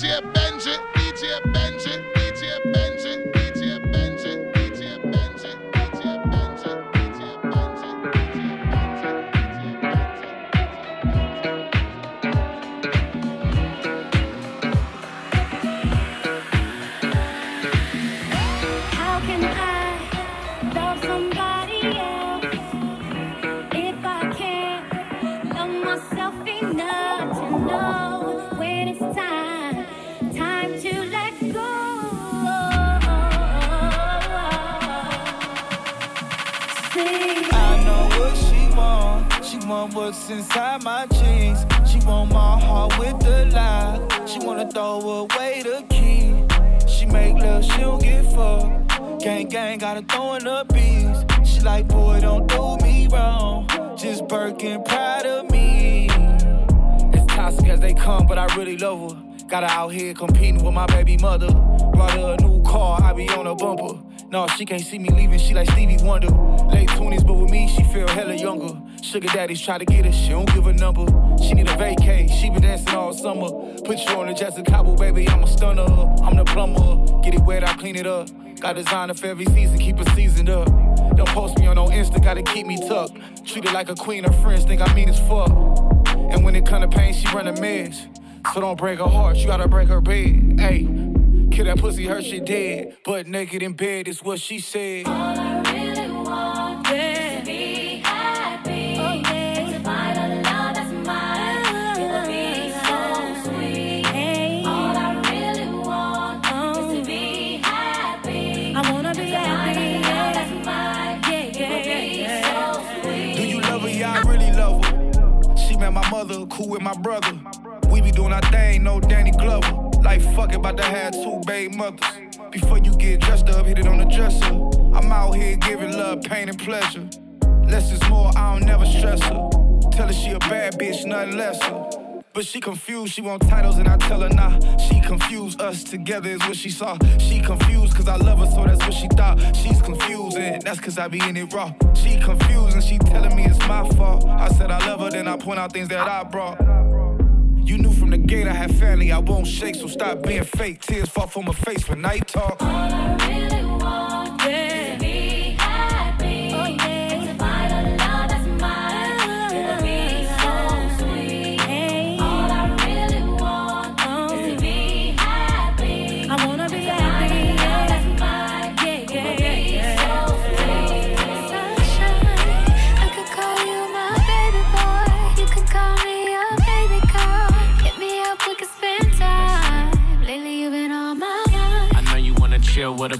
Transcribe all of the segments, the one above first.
DJ Benji, DJ Benji, want. What's inside my jeans. She want my heart with the lie. She wanna throw away the key. She make love, she don't get fucked. Gang gang gotta throw in the beats. She like, boy, don't do me wrong. Just Birkin proud of me. As toxic as they come, but I really love her. Got her out here competing with my baby mother. Brought her a new car, I be on a bumper. No, she can't see me leaving, she like Stevie Wonder. Late 20s, but with me, she feel hella younger. Sugar daddies try to get her, she don't give a number. She need a vacay, she been dancing all summer. Put you on the Jessica Cabo, baby, I'm a stunner. I'm the plumber. Get it wet, I clean it up. Got designer for every season, keep it seasoned up. Don't post me on no Insta, gotta keep me tucked. Treat it like a queen, her friends think I mean as fuck. And when it come to pain, she run a mess. So don't break her heart, you gotta break her bed. Hey, kill that pussy, her shit dead. But naked in bed is what she said. All I really want is to be happy. And to find a love that's mine. It would be so sweet. All I really want is to be happy. I wanna be happy. That's mine. It would be so sweet. Do you love her? Yeah, I really love her. She met my mother, cool with my brother. We be doing our thing, no Danny Glover. Like fuck about to have two baby mothers. Before you get dressed up, hit it on the dresser. I'm out here giving love, pain, and pleasure. Less is more, I don't never stress her. Tell her she a bad bitch, nothing lesser. But she confused, she want titles, and I tell her nah. She confused, us together is what she saw. She confused, cause I love her, so that's what she thought. She's confused, and that's cause I be in it raw. She confused, and she telling me it's my fault. I said I love her, then I point out things that I brought. You knew from the gate I had family, I won't shake, so stop being fake. Tears fall from my face when I talk. All I really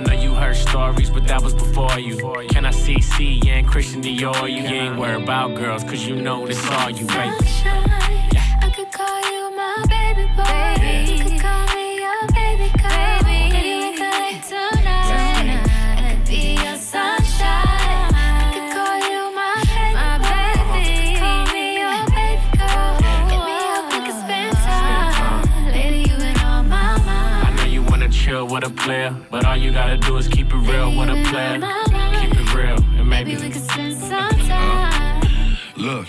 know you heard stories, but that was before you. Can I see C and Christian Dior? You ain't worried about girls, cause you know this all you, baby. Sunshine, I could call you with a player, but all you gotta do is keep it real with a player. Keep it real, and maybe. Maybe we could spend some time. Look,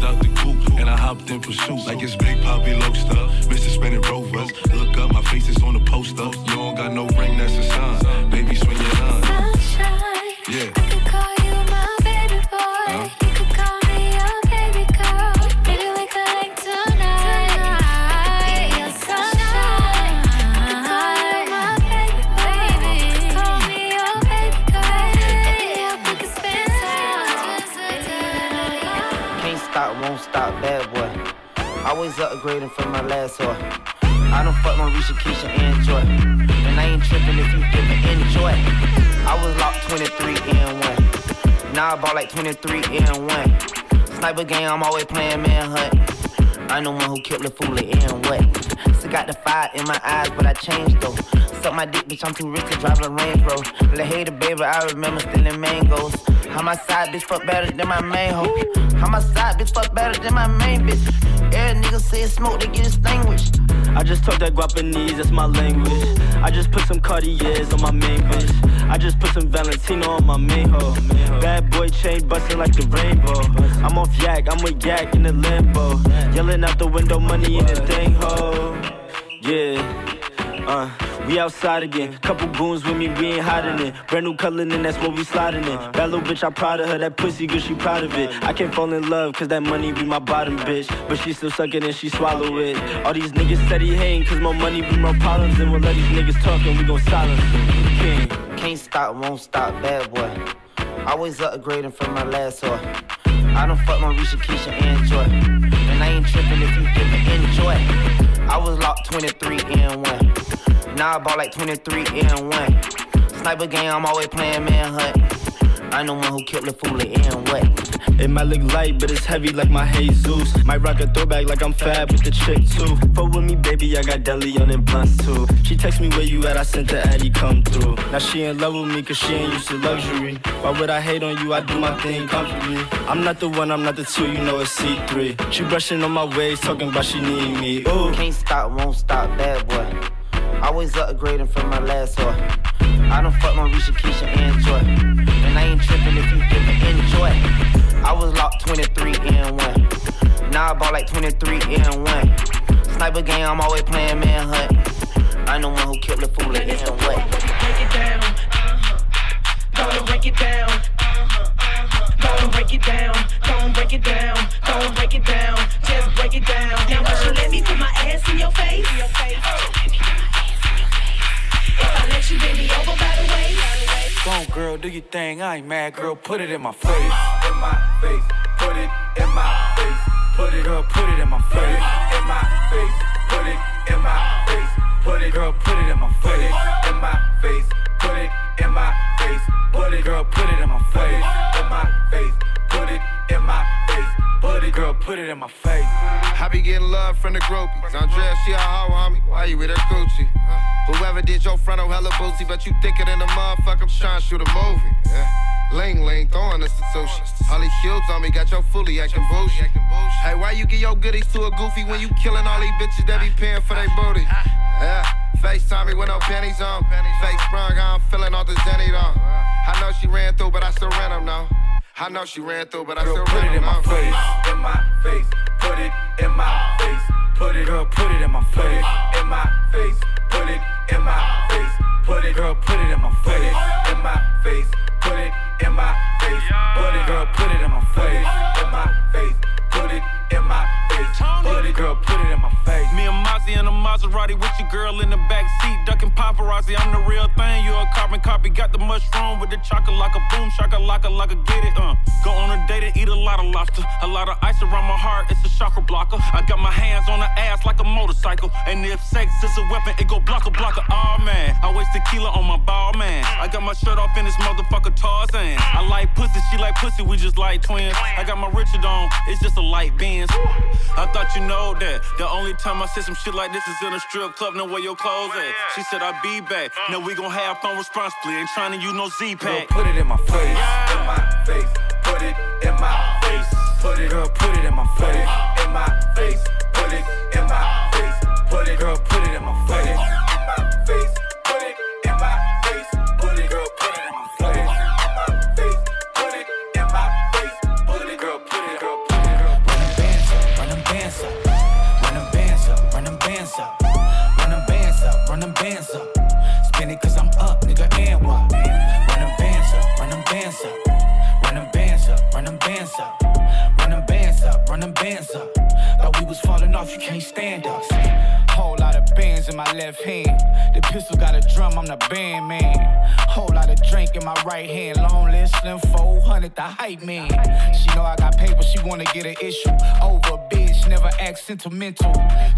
the coupe and I hopped in pursuit. Like it's Big Poppy Loaster. Mr. Spinning Rovers. Look up, my face is on the poster. You don't got no ring, that's a sign. Baby, swing your line. Sunshine. Yeah. I could call you my baby boy. You stop, bad boy. Always upgrading from my last whore. I don't fuck my Risha, Keisha, and Joy. And I ain't tripping if you didn't enjoy. I was locked 23 and 1. Now I bought like 23 and 1. Sniper game, I'm always playing manhunt. I'm the one who killed the fool and what? Got the fire in my eyes, but I changed though. Suck my dick, bitch, I'm too rich to drive a Range Rover. Let hater, baby, I remember stealing mangoes. How my side bitch fuck better than my main hoe. How my side bitch fuck better than my main bitch. Every nigga say smoke, they get extinguished. I just talk that Guapanese, that's my language. I just put some Cartiers on my main bitch. I just put some Valentino on my main hoe. Bad boy chain busting like the rainbow. I'm off yak, I'm with yak in the limbo. Yelling out the window, money in the thing ho. Yeah. Uh, we outside again. Couple goons with me, we ain't hiding it. Brand new color, and that's what we sliding in. That little bitch, I'm proud of her. That pussy good, she proud of it. I can't fall in love, cause that money be my bottom bitch. But she still suck it and she swallow it. All these niggas said he hating, cause more money be my problems. And we'll let these niggas talk and we gon' silence them. King. Can't stop, won't stop, bad boy. Always upgrading from my last whore. I don't fuck my Risha, Keisha, and Joy. And I ain't tripping if you didn't enjoy. I was locked 23 and 1. Now I bought like 23 and 1. Sniper game, I'm always playing manhunt. I'm the one who killed the fool and what? It might look light, but it's heavy like my Jesus. Might rock a throwback like I'm fab with the chick too. Fuck with me, baby, I got deli on and blunts too. She text me where you at, I sent the Addy come through. Now she in love with me cause she ain't used to luxury. Why would I hate on you? I do my thing comfortably. I'm not the one, I'm not the two, you know it's C3. She brushing on my waist, talking about she need me. Ooh. Can't stop, won't stop, bad boy. Always upgrading from my last whore. I don't fuck my Risha, Keisha, and Joy. And I ain't tripping if you didn't enjoy. I was locked 23 and 1. Now I bought like 23 and 1. Sniper game, I'm always playing manhunt. I'm the one who killed the fool and what? break it down. And break it down. And break it down. And break it down. And break it down. Just break it down. Now won't you let me put my ass in your face? Girl, do your thing. I ain't mad, girl. Put it in my face. in my face, put it in my face, put it Girl, put it in my face. in my face, put it in my face, put it Girl, put it in my face. in my face, put it in my face, put it Girl, put it in my face. in my face, put it in my face, put it Girl, put it in my face. I be getting love from the groupies. Andrea, she a hoe, homie. Why you with her Gucci? Whoever did your frontal oh, hella boozy, but you thicker than a motherfucker. I'm trying to shoot a movie. Yeah. Ling ling, throwing us institution. All these shields on me, got your fully acting bullshit. Hey, why you get your goodies to a goofy when you killing all these bitches that be paying for their booty? Yeah. FaceTime me with no panties on. Face sprung, I'm feeling all the Zenny on. I know she ran through, but I still ran them now. I know she ran through, but I Girl, still put ran it in my face. in my face, put it in my face, put it Girl, put it in my put it face. in my face, put it in my face, put it Girl, put it in my put it face. in my face, put it in my face, put it Girl, put it in my face. in my face, put it in my face, put it Girl, put it in my face. Me and Mozzie in a Maserati with your girl in the back seat, ducking paparazzi. I'm the real thing. You a carbon copy. Got the mushroom with the chocolate like a boom, shaka laka like a get it. Uh, go on a date and eat a lot of lobster, a lot of ice around my heart. It's a chakra blocker. I got my hands on the ass like a motorcycle, and if sex is a weapon, it go blocker blocker. Oh man, I waste tequila on my ball man. I got my shirt off in this motherfucker Tarzan. I like pussy, she like pussy. We just like twins. I got my Richard on. It's just a light Benz. I thought you know that. The only time I said some shit like this is in a strip club. Know where your clothes at? She said I'll be back. Now we gon' have fun responsibly. Ain't trying to use no Z pack. Girl, put it in my face. in my face, put it in my face, put it Girl, put it in my put it face. in my face, put it in my face, put it Girl, put it in my put it face. in my face, run them bands up. Thought we was falling off, you can't stand us. Whole lot of bands in my left hand. The pistol got a drum, I'm the band man. Whole lot of drink in my right hand. Long list, slim 400, the hype man. She know I got paper, she wanna get an issue. Over a bitch, never act sentimental.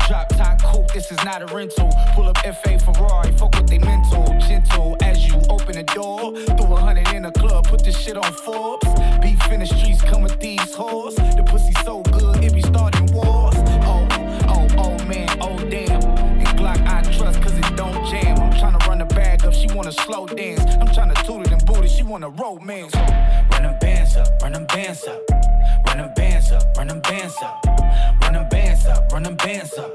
Drop top coupe, this is not a rental. Pull up FA Ferrari, fuck with they mental. Gentle as you open the door. Threw a hundred in the club, put this shit on Forbes. Beef in the streets, come with these hoes. The pussy so good, it be starting wars. Oh, oh, oh man, oh damn. And Glock I trust cause it don't jam. I'm tryna run the bag up, she wanna slow dance. I'm tryna toot it and boot it, she wanna romance. Run them bands up, run them bands up. Run them bands up, run them bands up. Run them bands up, run them bands up.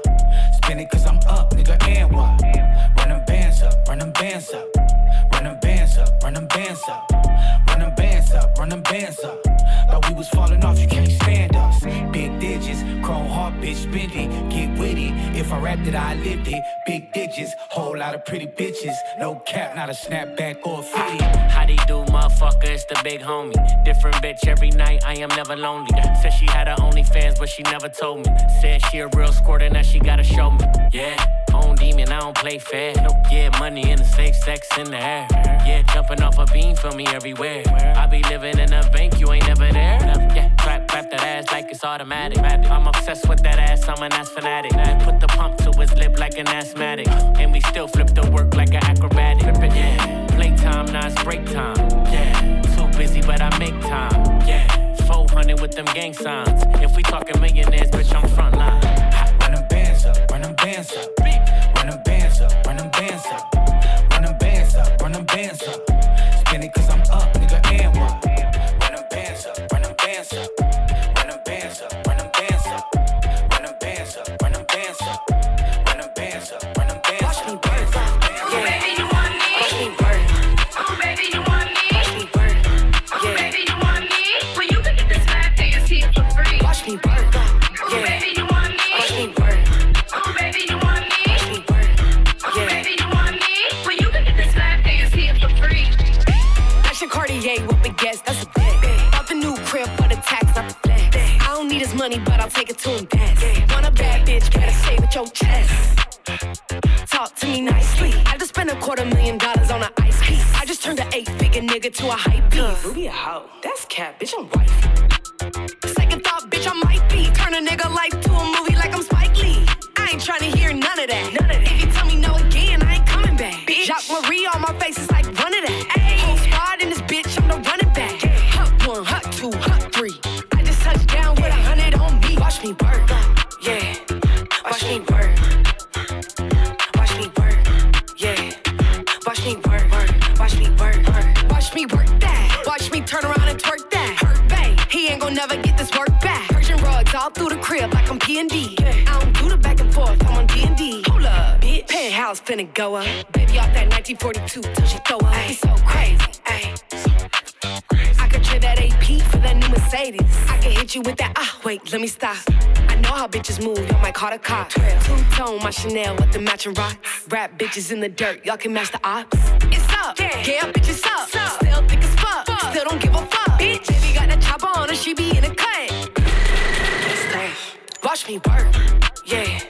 Spin it cause I'm up, nigga, and what? Run them bands up, run them bands up. Run them bands up, run them bands up. Run them bands up, run them bands up. Thought we was falling off, you can't stand us. Big digits, chrome heart, bitch, bendy. Get witty. If I rapped it, I lived it. Big digits, whole lot of pretty bitches. No cap, not a snapback or a fitty. How they do, motherfucker? It's the big homie. Different bitch every night, I am never lonely. Said she had her OnlyFans, but she never told me. Said she a real squirt and that she gotta show me. Yeah, own demon, I don't play fair. Yeah, money in the safe, sex in the air. Yeah, jumping off a beam for me everywhere. I be living in a bank, you ain't never there. Yeah, clap that ass like it's automatic. I'm obsessed with that ass, I'm an ass fanatic. Put the pump to his lip like an asthmatic. And we still flip the work like an acrobatic. Yeah, playtime, now it's break time. Yeah, too busy, but I make time. Yeah, 400 with them gang signs. If we talking millionaires, bitch, I'm front line. Run them bands up, run them bands up. Run them bands up, run them bands up. Run them bands up, run them bands up. Spin it cause I'm up, nigga, and? Run them bands up, run them bands up. Money, but I'll take it to invest. Want a bad bitch, gotta say with your chest. Talk to me nicely. I just spent a quarter million dollars on an ice piece. I just turned an eight figure nigga to a hype beast. Ruby a hoe, that's cat, bitch, I'm white. Second thought, bitch, I might be. Turn a nigga life to a movie like I'm Spike Lee. I ain't trying to hear none of that. All through the crib like I'm P and D. I don't do the back and forth, I'm on D and D. Hold up, bitch. Penthouse finna go up. Baby off that 1942 till she throw up. It's so crazy, ayy. I could trade that AP for that new Mercedes. I can hit you with that. Ah, wait, let me stop. I know how bitches move, y'all might call the cops. Two tone, my Chanel with the matching rocks. Rap bitches in the dirt, y'all can match the ops. It's up, yeah, bitches up. Still thick as fuck, still don't give a fuck. Bitch, baby got that chopper on her, she be in the cut. Watch me work, yeah.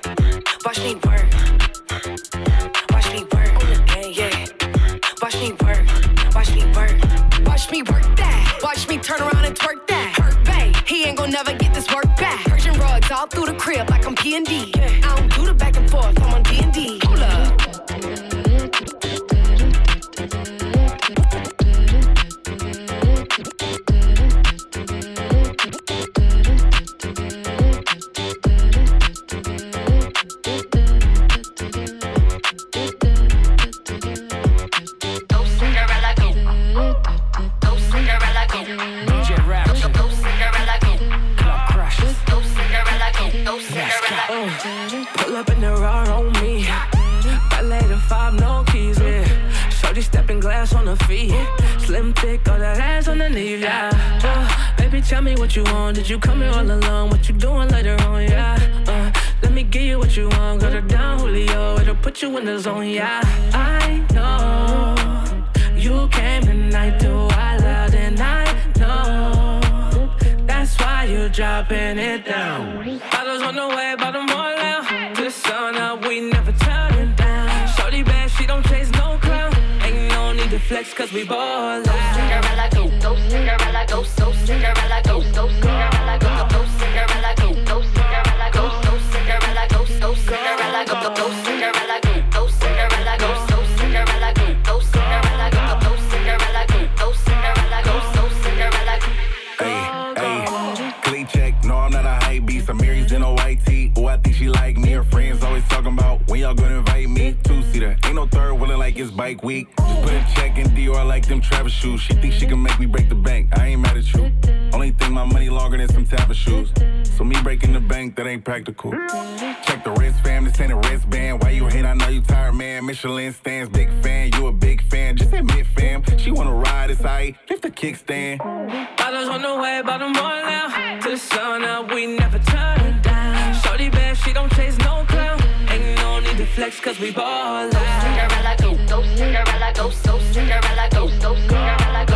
Watch me work. Watch me work on the gang, yeah. Watch me work, watch me work, watch me work that. Watch me turn around and twerk that. Hurt bae, he ain't gon' never get this work back. Persian rugs all through the crib like I'm P and D. I don't do the back you here all alone? What you doing later on, yeah? Uh, let me give you what you want. Got her down, Julio. It'll put you in the zone, yeah. I know you came tonight to wild out, and I know that's why you dropping it down. Bottles on the way, bottom flex cause we ballin'. Cinderella go, go Cinderella go, so Cinderella go, go Cinderella go, Dior like them Travis shoes. She think she can make me break the bank. I ain't mad at you. Only thing my money longer than some type of shoes. So me breaking the bank, that ain't practical. Check the wrist fam, this ain't a wristband. Why you hate? I know you tired, man. Michelin stands, big fan. You a big fan. Just admit, fam. She wanna ride, it's aight. Lift the kickstand. Cause we ballin'. Cinderella go, go Cinderella go, Cinderella go, go Cinderella go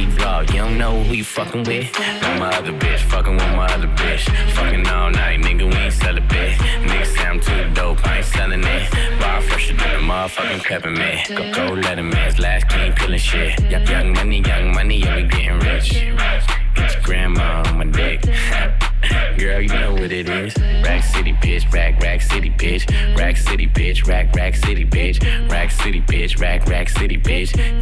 vlog, you don't know who you fucking with. Not my other bitch, fucking with my other bitch. Fucking all night, nigga, we ain't sell a bit. Nigga say I'm too dope, I ain't selling it. Bar fresher than a motherfucking peppermint. Go, go, let him man's last king peeling shit. Young, young money, young money, yeah, we getting rich. Get your grandma on my dick. Girl, you know what it is. Rack City, bitch. Rack, Rack City, bitch. Rack City, bitch. Rack, Rack City, bitch. Rack City, bitch. Rack, Rack City, bitch.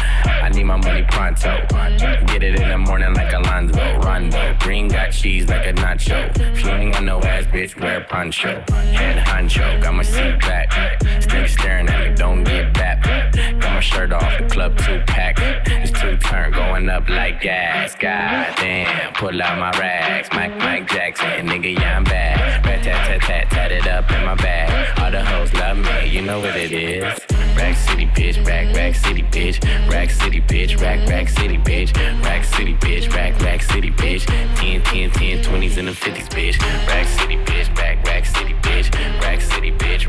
I need my money pronto. Get it in the morning like Alonzo. Rondo. Green got cheese like a nacho. If you ain't got no ass, bitch, wear poncho. Head honcho, got my seat back. Stick staring at me, don't get back. Shirt off, the club two pack. It's two turn going up like gas. God damn, pull out my rags. Mike, Mike Jackson, nigga, yeah, I'm bad. Rat tat tat tat, tat it up in my bag. All the hoes love me, you know what it is. Rack City, bitch, rack, rack city, bitch. Rack City, bitch, rack, rack city, bitch. Rack City, bitch, rack, rack city, bitch. 10, 10, 10, 20s and the 50s, bitch. Rack City, bitch, rack, rack city, bitch.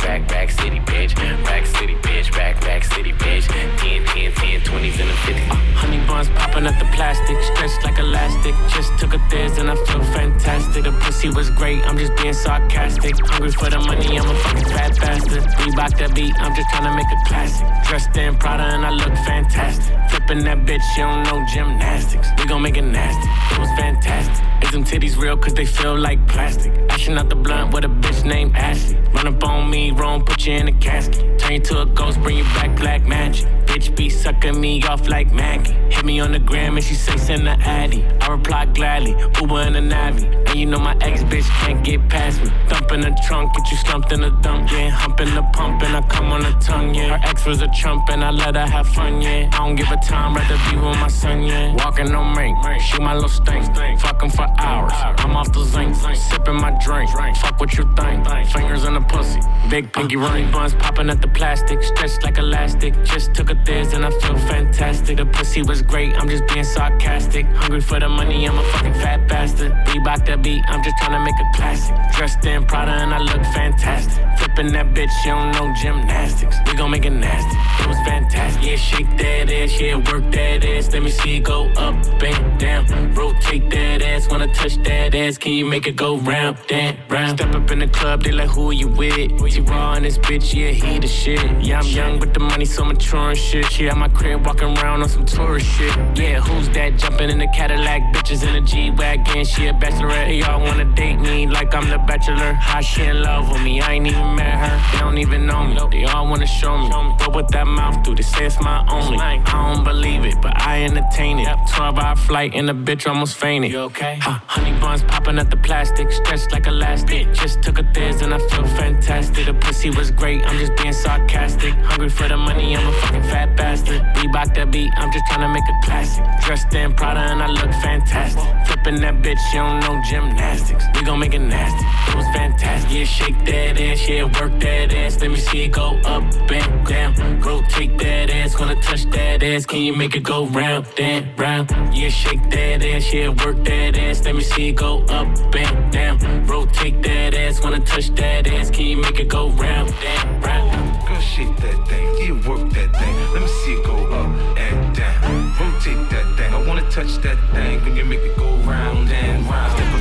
Rack, rack city, bitch. Rack City, bitch, rack, rack city, bitch. 10, 10, 10, 20s and the 50s. Uh, honey buns popping at the plastic, stretched like elastic. Just took a thiz and I feel fantastic. The pussy was great, I'm just being sarcastic. Hungry for the money, I'm a fucking fat bastard. Reebok that beat, I'm just trying to make a classic. Dressed in Prada and I look fantastic. Flipping that bitch, you don't know gymnastics. We gon' make it nasty. It was fantastic. Is them titties real cause they feel like plastic? Ashing out the blunt with a bitch named Ashley. Run up on me, wrong, put you in a casket. Turn you to a ghost, bring you back black magic. Bitch be sucking me off like Maggie. Hit me on the gram and she say send the addy. I reply gladly, Uber and a Navi. And you know my ex bitch can't get past me. Thump in the trunk, get you slumped in the dump, yeah. Hump in the pump and I come on the tongue, yeah. Her ex was a trump and I let her have fun, yeah. I don't give a time, rather be with my son, yeah. Walking on me, shoot my little stink. Fuck 'em for hours. I'm off the zinc, sipping my drink. Fuck what you think. Fingers in the pussy, big pinky ring. Buns popping at the plastic, stretched like elastic. Just took a thiz and I feel fantastic. The pussy was great, I'm just being sarcastic. Hungry for the money, I'm a fucking fat bastard. Reebok that beat, I'm just trying to make a classic. Dressed in Prada and I look fantastic. Flipping that bitch, you don't know gymnastics. We gon' make it nasty. It was fantastic. Yeah, shake that ass, yeah, work that ass. Let me see it go up and down. Rotate that ass, wanna touch that ass. Can you make it go round, and round? Step up in the club, they like, who you with? She raw in this bitch, yeah, he the shit. Yeah, I'm young, but the money so mature and shit. She at my crib walking around on some tourist shit. Yeah, who's that jumping in the Cadillac? Bitches in the G Wagon, she a bachelorette. They all wanna date me like I'm the bachelor. How she in love with me? I ain't even met her. They don't even know me. They all wanna show me. But what that mouth do? They say it's my only. I don't believe it, but I entertain it. 12 hour flight and the bitch almost fainted. You okay? Honey buns popping at the plastic, stretched like elastic. Just took a thiz and I feel fantastic. The pussy was great, I'm just being sarcastic. Hungry for the money, I'm a fucking fat bastard. Reebok that beat, I'm just tryna make a classic. Dressed in Prada and I look fantastic. Flipping that bitch, you don't know gymnastics. We gon' make it nasty. It was fantastic. Yeah, shake that ass, yeah, work that ass. Let me see it go up and down. Rotate that ass, wanna touch that ass. Can you make it go round and round? Yeah, shake that ass, yeah, work that ass. Let me see it go up and down. Rotate that ass, wanna touch that ass. Can you make it go round and round? Girl, shake that thing, yeah, work that thing. Let me see it go up and down. Rotate that thing, I wanna touch that thing. When you make it go round and round.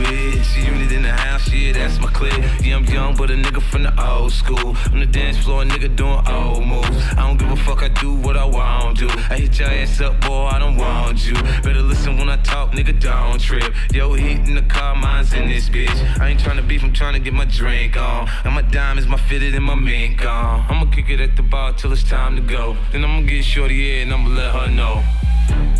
With? She unit in the house, yeah, that's my clique. Yeah, I'm young, but a nigga from the old school. On the dance floor, a nigga doing old moves. I don't give a fuck, I do what I want to. I hit your ass up, boy, I don't want you. Better listen when I talk, nigga, don't trip. Yo, heat in the car, mine's in this bitch. I ain't tryna beef, I'm tryna get my drink on. And my diamonds, my fitted, and my mink on. I'ma kick it at the bar till it's time to go. Then I'ma get shorty, yeah, and I'ma let her know.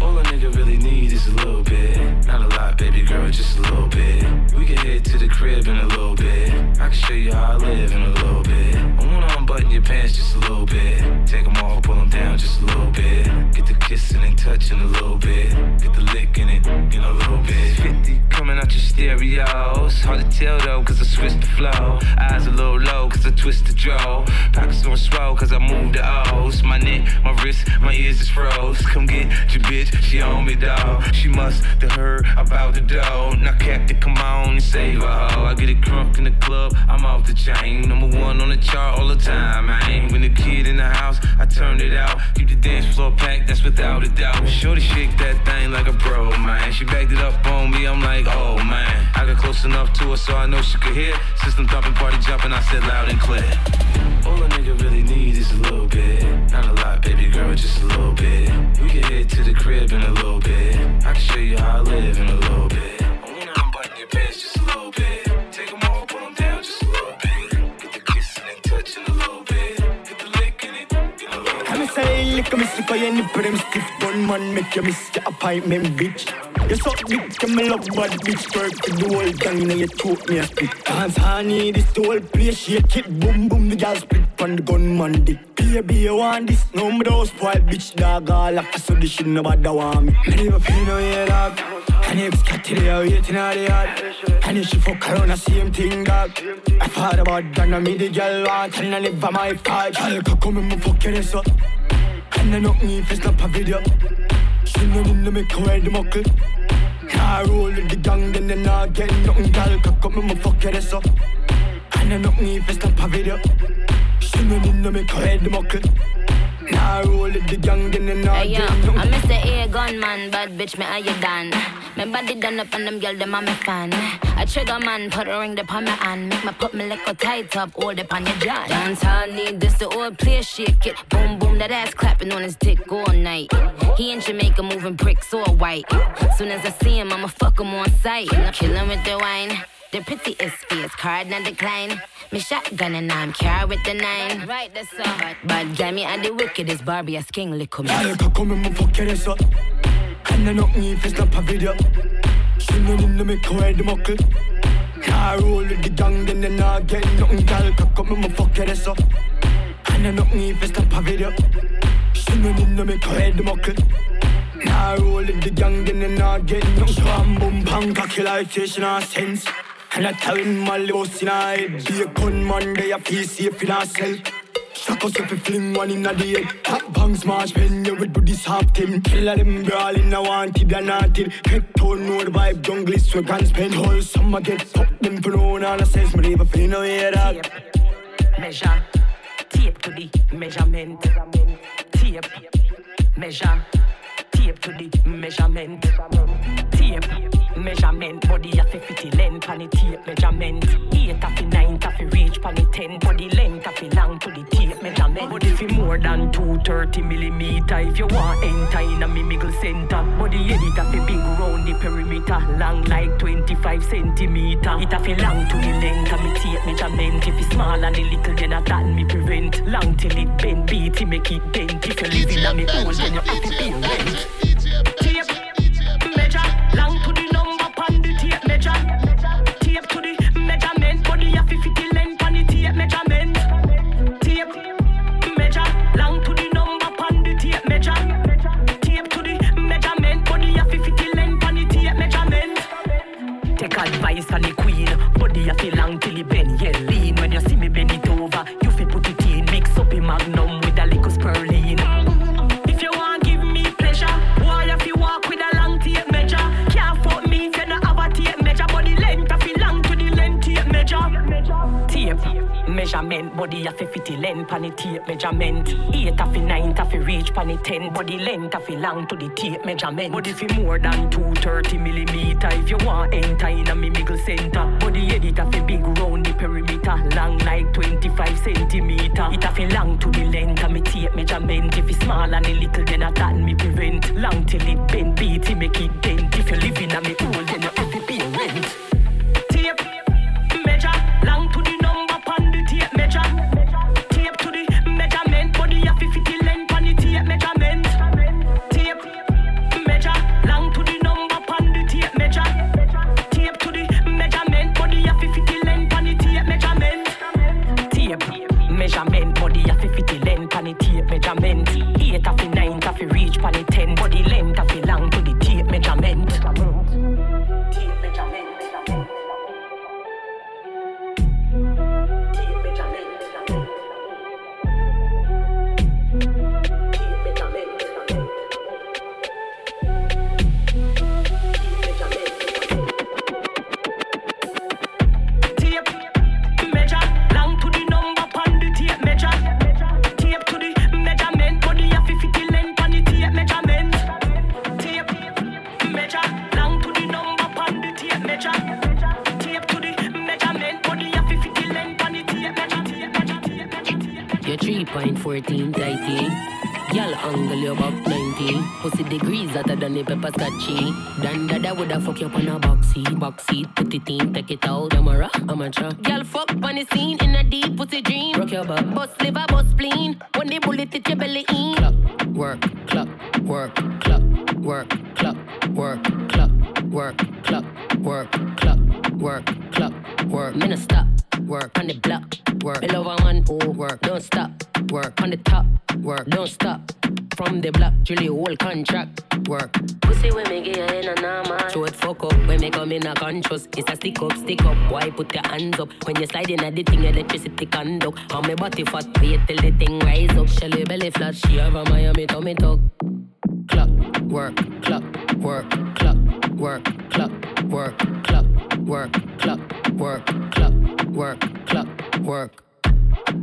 All a nigga really need is a little bit. Not a lot, baby girl, just a little bit. We can head to the crib in a little bit. I can show you how I live in a little bit. I wanna unbutton your pants just a little bit. Take them off, pull them down just a little bit. Get the kissing and touching a little bit. Get the licking it in a little bit. 50 coming out your stereos. Hard to tell though, cause I switched the flow. Eyes a little low, cause I twist the draw. Pockets on swell, cause I moved the O's. My neck, my wrist, my ears is froze. Come get your bitch, she on me, dog. She must have heard about the dough. Now, Captain, come on and save her, hoe. I get it crunk in the club, I'm off the chain. Number one on the chart all the time, I ain't. When the kid in the house, I turn it out. Keep the dance floor packed, that's without a doubt. Shorty shake that thing like a pro, man. She backed it up on me, I'm like, oh man. I got close enough to her so I know she could hear. System thumping, party jumping, I said loud and clear. All a nigga really need is a little bit. Not a lot, baby girl, just a little bit. We can to the crib in a little bit. I can show you how I live in a little bit. Say lick me of your nipple them stiff gun man make you miss your appointment bitch. You suck dick, you me love bad bitch Twerk to the whole gang now you choke me a spit. Dance honey, this the whole place shake it boom boom the gal split on the gunman dick. Baby, you want this? No, me don't spoil bitch dog. All after so this shit nobody want me. Me never feel no way dog. And if till you waiting out the yard And if she fuck around the same thing dog I thought about that now me the girl want And I never my fault Girl come and fuck your ass up I knock me if it's not a video. No need to make wear the muckle. Car roll with the gang then they not get nothing can come and me fuck your ass up. I knock me if it's a video. No need to make wear the muckle Nah, roll with the gang, then not Hey yo, I'm nothing Mr. A gunman, bad bitch, me how you done? My body done up and them girl, them a me fan. I trigger man, put a ring upon my hand. Make me put me like a tight up, hold it on your jaw. Dance all need this, the old place shake it. Boom, boom, that ass clapping on his dick all night. He in Jamaica moving bricks all white. Soon as I see him, I'ma fuck him on sight. Kill him with the wine. The pretty is fierce, card not decline. Me shotgun and I'm car with the nine. Right, that's all. Bad, bad guy, me and the wickedest Barbie, a sking lick me. Girl can come and me fuck your ass up And I knock me if it's not a video She no need to make her wear the muckle. Car roll with the gang, then they not get nothing Girl can come and me fuck your ass up And I knock me if it's not a video She no need to make her wear the muckle. Nah, roll with the gang, then they not get nothing. Bam, boom, bang, cocky like this, she not sense And I tell him my boss in her head. Be a gunman, they a feel safe in herself Shock us if we fling one in a head Top bang smash pen, you would do this half team Killer them brawl in a wanted and wanted. Head tone, the vibe, jungle is where guns spend. Whole summer get fucked them for no one And I says me never feel no way dog measure, tape to the measurement, tape, measure, tape to the measurement, tape, measurement, body a fi fifty length and the tape measurement, eight a fi nine a fi reach pan the ten, body length a fi long to the tape measurement, body fi more than two thirty millimeter. If you want enter in a me middle center, body edit a fi big round the perimeter, long like twenty five centimeter, it a fi long to the length of me tape measurement, if it's small and the little then a that me prevent, long till it bend, beat it make it bend, if you live in a me hole then you have to pay rent. Vice and the Queen. Body a feel long till the bend. yeah, Body a fi fitty length pan tape measurement. Eight a fi nine a fi reach pan ten. Body length a fi long to the tape measurement. Body fi more than 230 millimeter. If you want enter in a me middle center. Body head it a fi big round the perimeter. Long like 25 centimeter. It a fi long to the length of me tape measurement. If it's small and a little then a that me prevent. Long till it bend beat it make it dent. If you live in a me hole then you have to pay rent. Pepper scotchy. Dan dada woulda fuck you up on a box seat. Box seat, put it in, take it out. Camera, amateur. Y'all fuck on the scene in a deep pussy dream. Rock your back. Bust liver, bust spleen. When the bullet hit your belly hands up when you slide in a the thing electricity conduct? How me body fat, wait till the thing rise up. Shelly belly flat, she have a Miami tummy tuck. Clock, work, clock, work, clock, work, clock, work, clock, work, clock, work, clock, work, clock, work.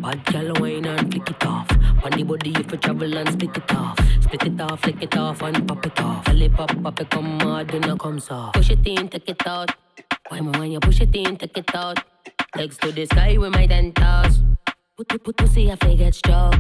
Bad gal wine and flick it off. On the body if you travel and split it off. Split it off, flick it off and pop it off. Lip pop, pop it come hard then it comes off. Push it in, take it out. Why when you push it in, take it out. Legs to the sky with my dentals. Put put put if I get struck.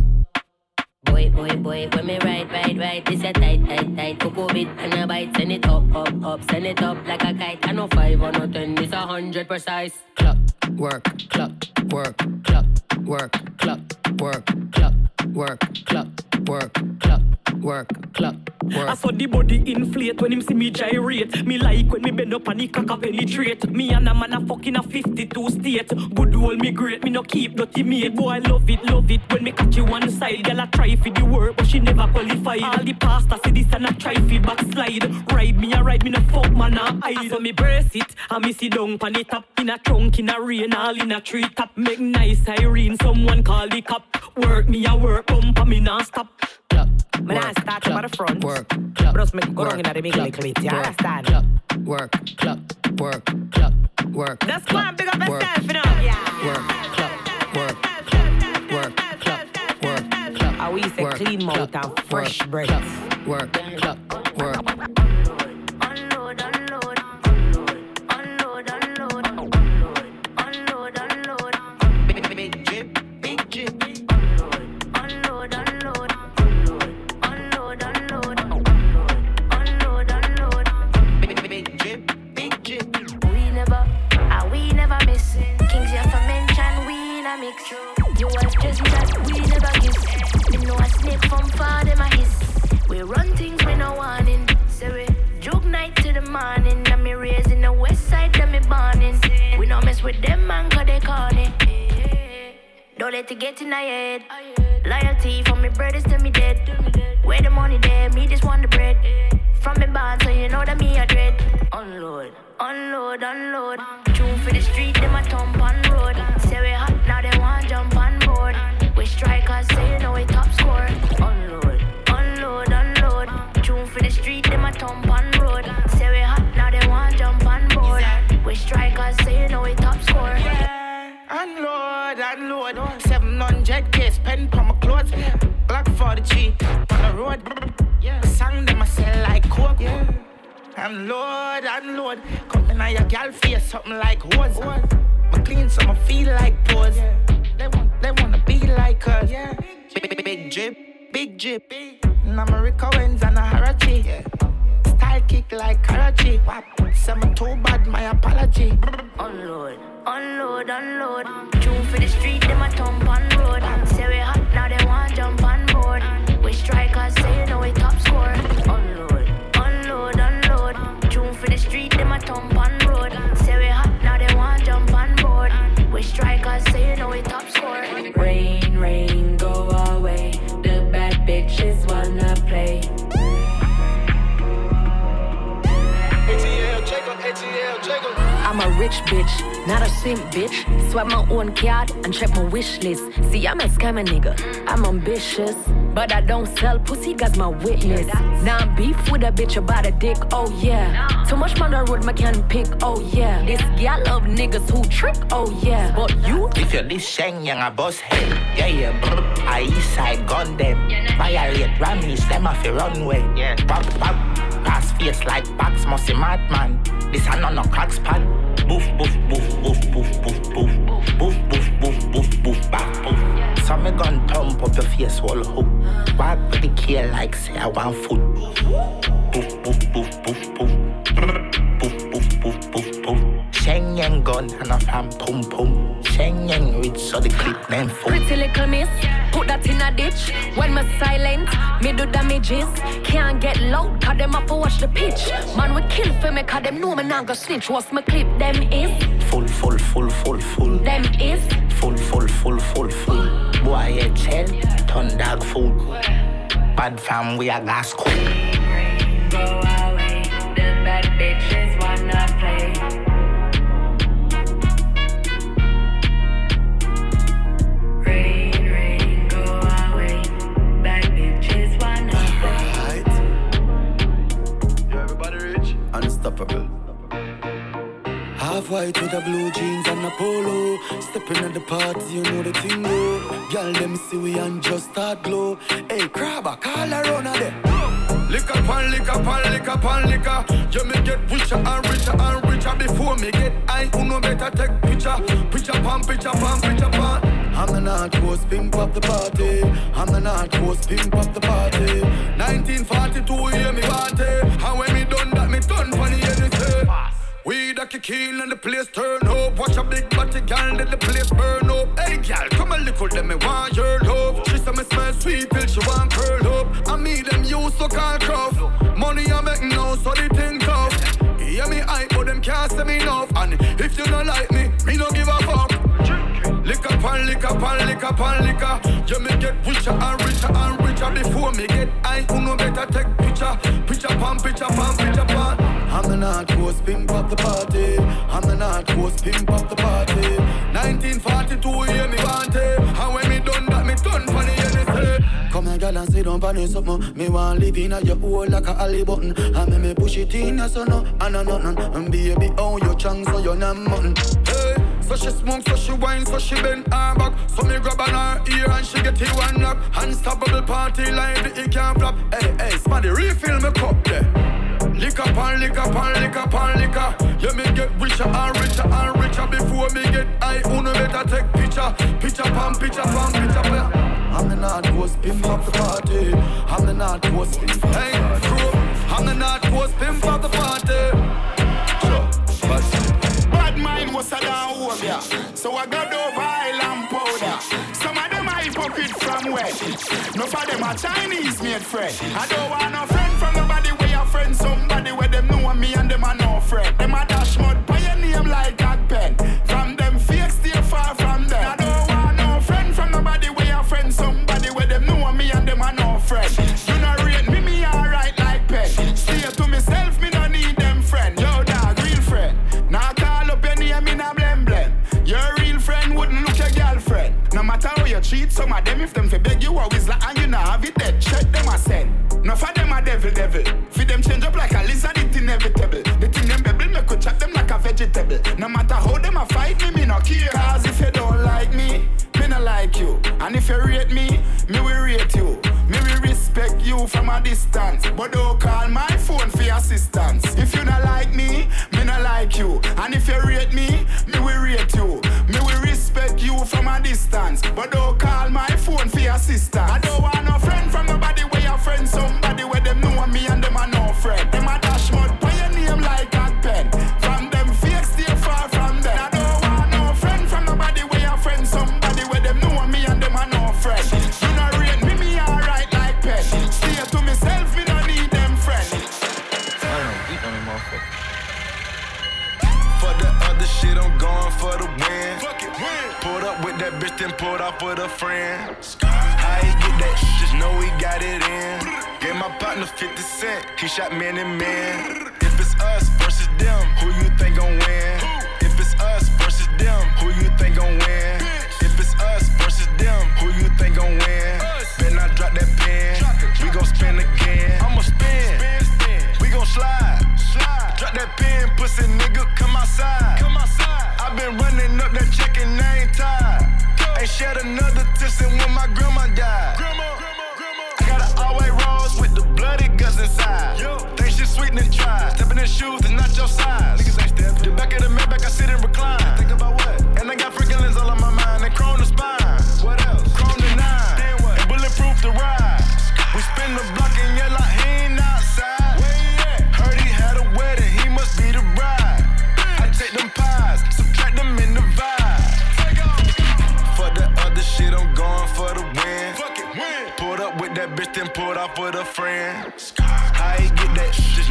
Boy, boy, boy, when me ride, ride, ride, this a tight, tight, tight. Cocoa bit and a bite, send it up, up, up, send it up like a kite. I know five or no ten, this a hundred precise. Clock, work, clock, work, clock, work, clock, work, clock, work, clock, work, clock, work, clock, I saw the body inflate when him see me gyrate. Me like when me bend up and the crack a penetrate. Me and a man a fucking a 52 state. Good old me great, me no keep dirty mate. Boy, I love it, love it when me catch you one side. Girl, I try for the work, but she never qualified. All the pasta see this and I try for backslide. Ride me, I ride me no fuck man, I hide. So me brace it, I me sit down pan the top. In a trunk, in a rain, all in a tree top. Make nice Irene, someone call the cop. Work me, I work, bump and me non stop. Me nah start from the front. Work, But just make go wrong in the middle little bit, you understand? Work, clock, work, clock, work. Just go and pick up work, yourself, you know. Yeah. Work, clock, work, clock, work, clock, work, clock. How we say work, clean mouth clock, and fresh work, breath. clock, Work, clock, work. Big from far, them a hiss. We run things with no warning. Say we joke night to the morning. And me raising the west side, them me burning. We no mess with them man, cause they corny. Don't let it get in my head. Loyalty from me brothers to me dead. Where the money there, me just want the bread. From me band, so you know that me a dread. Unload, unload, unload. Tune for the street, them a thump on road. Say we hot, now they want jump strikers, say you know we top score. Unload, unload, unload. Tune for the street, them a thump on road. Say we hot, now they want jump on board. We strikers, say you know we top score. Unload, unload. Seven face, pen on my clothes. Glock 40 on the road. The song them I sell like coke. I'm Lord, I'm Coming on your gal face, something like hose. My clean, so I feel like Big, big, big drip, big drip. And I'm a Rico Owens and a Harachi. Style kick like Karachi. Some too bad, my apology. Unload, unload, unload. Tune for the street, them a thump on road. Say we hot, now they want jump on board. We strikers, say you know we top score. Unload, unload, unload. Tune for the street, them a thump on road. Say we hot, now they want jump on board. We strikers, say you know we top score. Rain, rain, I'm a rich bitch, not a simp bitch. Swipe my own card and check my wish list. See, I'm a scammer nigga. I'm ambitious, but I don't sell pussy, got my witness. Now I'm beef with a bitch about a dick, oh yeah. Too much man the road, my can pick, oh yeah. This gal love niggas who trick, oh yeah. But you, If you're this Sheng Yang a boss head, yeah, yeah, brr. I east side gun them. Violate Rammies, them off your runway. Yeah, pop, pop. Pass face like box, musty madman. This a no no cracks pan. Boof, boof, boof, boof, boof, boof, boof. Boof, boof, boof, boof, boof, back, boof. So me gun thump up your face, wall hook. Walk with the key like say I want food. Boof, boof, boof, boof, boof. Boof, boof, boof, boof, boof. Sheng Yang gun and a fan pum pum. Sheng Yang rich so the clip name full. pretty little miss, put that in a ditch. When me silent, me do damages. Can't get loud, cause them up to watch the pitch. Man, we kill for me, cause them know me not go snitch. What's my clip? Them is, Full, full, full, full, full. them is. Full, full, full, full, full. Boy, head shell, turn dog food. Bad fam, we a gas cool. Unstoppable. Half white with a blue jeans and a polo. Stepping at the party, you know the thing go. Girl, them see we and just start glow. Hey, crabber, call around a there. Lick up and lick up and lick up and liquor. You me get richer and richer and richer before me get high. Who no better take picture, picture pan, picture pan, picture pan. I'm the North Coast pimp up the party. I'm the North Coast pimp up the party. 1942, hear me party. And when me done that, me done funny anything. We the kick in and the place turn up. Watch a big body gal, let the place burn up. Hey gal, come a little, them me want your love. She say me smell sweet pill, she want curl up. I me them use so called cuff. Money I make now, so the thing tough. Hear me hype, but them can't say me enough. And if you don't like me, and and lick up and liquor. You me get richer and richer and richer before me get high. Who no better take picture, picture pan, picture pan, picture pan. I'm the North Coast pimp up the party. I'm the North Coast pimp up the party. 1942, hear me want. And when me done that, me done funny anything. Come here, girl, and sit down on something. Me want live in a your hole like a alley button. And me me push it in a so no, and no nothing. And baby, oh, you chang so you're not mutton. Hey. So she smoke, so she wine, so she bend her back. So me grab on her ear and she get it one knock. Unstoppable party like the it can't flop. Hey, hey, somebody refill me cup there. Lick up and lick up and lick up and lick up. Yeah, me get richer and richer and richer before me get high. Uno better take picture, picture pan, picture pan, picture pan. I'm the North Coast pimp of the party. I'm the North Coast pimp. Hey, crew. I'm the North Coast pimp of the party. So I got over island powder. Some of them are hypocrite from where? No for them are Chinese made friend. I don't want no friend from nobody where your friend somebody where them know me and them are no friend. Them a dash No matter how them a fight me, me no care. Cause if you don't like me, me no like you. And if you rate me, me will rate you. Me will respect you from a distance. But don't call my phone for assistance. If you not like me, me not like you. And if you rate me, me will rate you. Me will respect you from a distance. But don't call my phone for assistance. I don't want no friend from nobody then pulled off with a friend. How he get that? Just know he got it in. Gave my partner 50 cent, he shot man and man. If it's us versus them, who you think gon' win? If it's us versus them, who you think gon' win? If it's us versus them, who you think gon' win? Better not drop that pen. We gon' spin again. I'ma spin. We gon' slide. Drop that pen, pussy nigga, come outside. Come outside. i been running up that check and I. Ain't shed another since when my grandma died. I got an all-white rose with the bloody guts inside. Think shit sweet and try. Stepping in shoes and not your size. Niggas ain't step. The back of the Maybach, I sit and recline.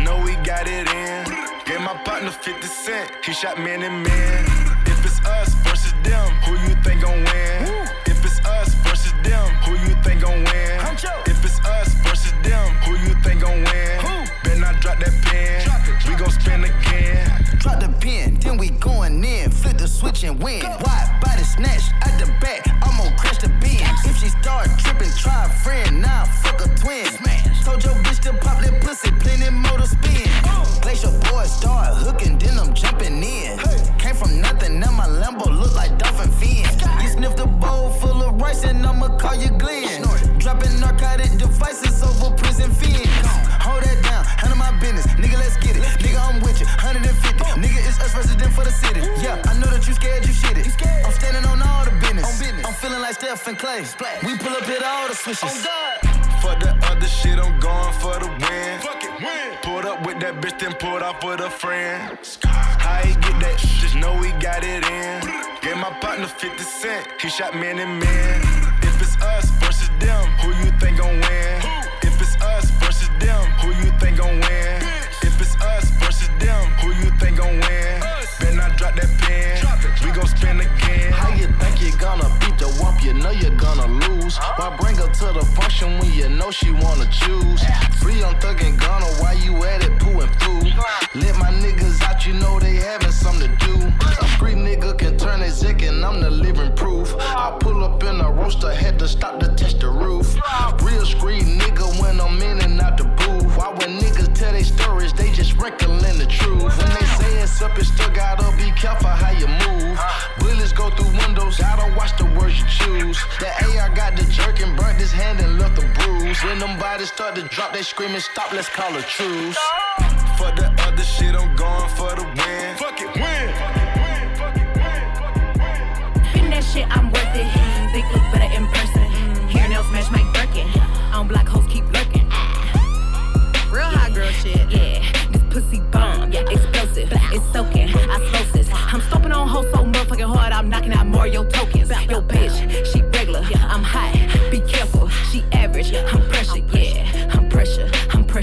Know he got it in. Gave my partner 50 cent, he shot man and man. If it's us versus them, who you think gon' win? If it's us versus them, who you think gon' win? If it's us versus them, who you think gon' win? Better not drop that pen. We gon' spin again. Drop the pin, then we going in. Flip the switch and win. Wide body snatch at the back, I'm gonna crash the beam. If she start tripping, try a friend. Now fuck a twin. Told your Glacier start hooking, then I'm jumping in. Came from nothing, now my Lambo look like dolphin fins. You sniffed a bowl full of rice and I'ma call you Glenn. Dropping narcotic devices over prison fins. Hold that down, handle my business. Nigga, let's get it. Nigga, I'm with you. 150. Nigga, it's us them for the city. Yeah, I know that you scared, you shit it. I'm standing on all the business. I'm feeling like Steph and Clay. We pull up hit all the switches. For the other shit, I'm going for the win. Pulled up with that bitch, then pulled off with a friend. How he get that? Just know he got it in. Gave my partner 50 cent, he shot man and man. If it's us versus them, who you think gon' win? If it's us versus them, who you think gon' win? If it's us versus them, who you think gon' win? Better not drop that pen. We gon' spin again. How you think you're gonna beat the wump? You know you're gonna lose. Why bring her to the function when you know she wanna choose? Free on Thug and Gunna, why you at it pooing through? Let my niggas out, you know they having something to do. A street nigga can turn his zick and I'm the living proof. I pull up in a roaster, had to stop to test the roof. Real street nigga when I'm in and out the booth. Why when niggas a bruise. When them bodies start to drop, they screaming, stop, let's call a truce. For the other shit, I'm going for the win. Fuck it, win. In that shit, I'm worth it. Think look better in person. Hair nails match Mike Birkin. On black hoes keep lurking. Ah. Real hot girl shit. Yeah, this pussy bomb. Yeah, explosive. It's soaking. Osmosis. I'm stomping on hoes so motherfucking hard. I'm knocking out Mario tokens. Yo, bitch,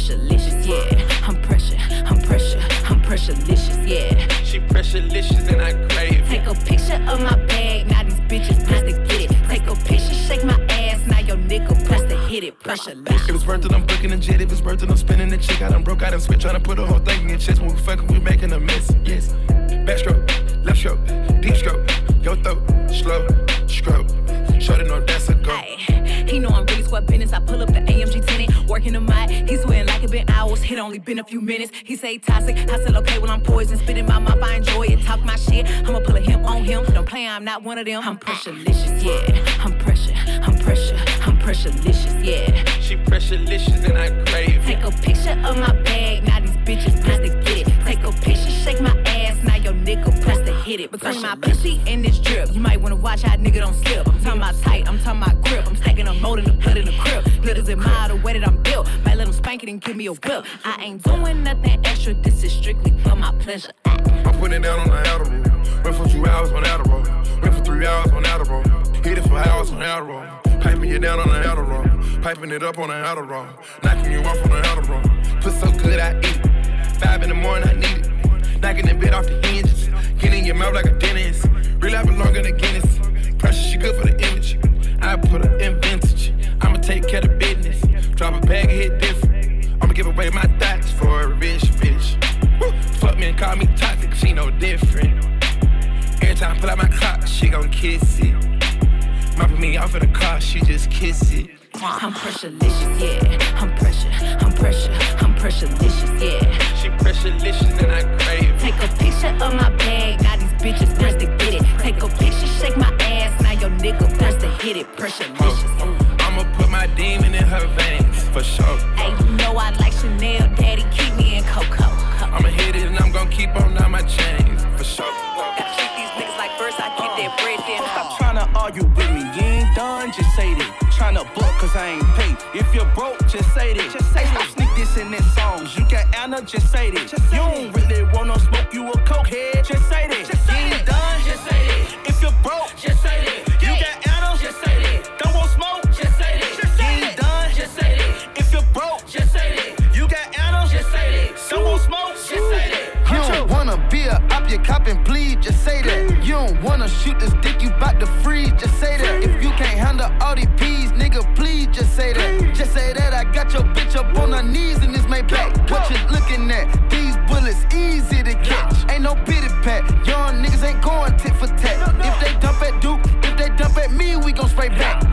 pressurelicious. Yeah, I'm pressure. I'm pressure. I'm pressurelicious. Yeah. She pressurelicious and I crave. Take a picture of my bag, now these bitches press to get it. Take a picture, shake my ass, now your nigga press to hit it. Pressure If it's worth it, I'm booking a jet. If it's worth it, I'm spinning the chick. I done broke out and switch, trying to put a whole thing in your chest. When we fucking, we making a mess. Yes. Backstroke, left stroke, deep stroke, your throat, slow, stroke. Shorty know that's a go. He know I'm really sweat business. I pull up the AMG tenant, working the mic. He's sweating been hours. It only been a few minutes. He say toxic. I said okay, well I'm poison. Spitting my mouth, I enjoy it. Talk my shit. I'ma pull a him on him. Don't play, I'm not one of them. I'm pressurelicious, yeah. I'm pressure. I'm pressure. I'm pressurelicious, yeah. She pressurelicious and I crave. Take a picture of my bag. Now these bitches press to get it. Take a picture, shake my ass. Now your nigga press to hit it. Between my pussy and this drip, you might wanna watch how nigga don't slip. I'm talking about tight. I'm talking about grip. I'm stacking a mold in the blood in the crib. Niggas admire the way that I'm built. Might let them spank it and give me a whip. I ain't doing nothing extra. This is strictly for my pleasure. I'm putting it down on the Adderall. Went for two hours on Adderall. Went for three hours on Adderall. Hit it for hours on Adderall. Piping you down on the Adderall. Piping it up on the Adderall. Knocking you off on the Adderall. Put so good I eat. Five in the morning I need it. Knocking the bed off the hinges. Getting in your mouth like a dentist. Belong in the Guinness. Pressure, she good for the image. I put her in vintage. I'ma take care of business. Drop a bag and hit different. I'ma give away my thoughts for a rich bitch. Woo. Fuck me and call me toxic, she no different. Every time I pull out my clock, she gon' kiss it. Mopping me off in the car, she just kiss it. I'm pressurelicious, yeah. I'm pressure. I'm pressure. I'm pressurelicious, yeah. She pressurelicious and I crave it. Take a picture of my bag. Now these bitches press to get it. Take a picture, shake my ass. Now your nigga press to hit it. Pressurelicious. Uh, I'ma put my demon in her veins, for sure. Hey, you know I like Chanel. Daddy, keep me in Coco. I'ma hit it and I'm gon' keep on on my chains, for sure. Gotta treat these niggas like first. I get that bread then. Stop trying to argue with me, you ain't done, just say that. Tryna book, cause I ain't paid. If you're broke, just say that. Just say stop this in songs. You got Anna, just say that. you don't really wanna smoke you a coke head, just say that. you ain't done, just say that. If you're broke, just say that. You got Anna, just say that. Don't want smoke, just say that. you ain't done, just say that. If you're broke, just say that. You got Anna, just say that. Don't want smoke, just say that. You don't wanna be a op, you cop and bleed, just say that. You don't wanna shoot this dick, you bout to freeze, just say that. If you can't handle all these peas, nigga, please just say that. Just say that got your bitch up on her knees in this Maybach. What you looking at? These bullets easy to catch. Ain't no pity pat. Young niggas ain't going tit for tat. If they dump at Duke,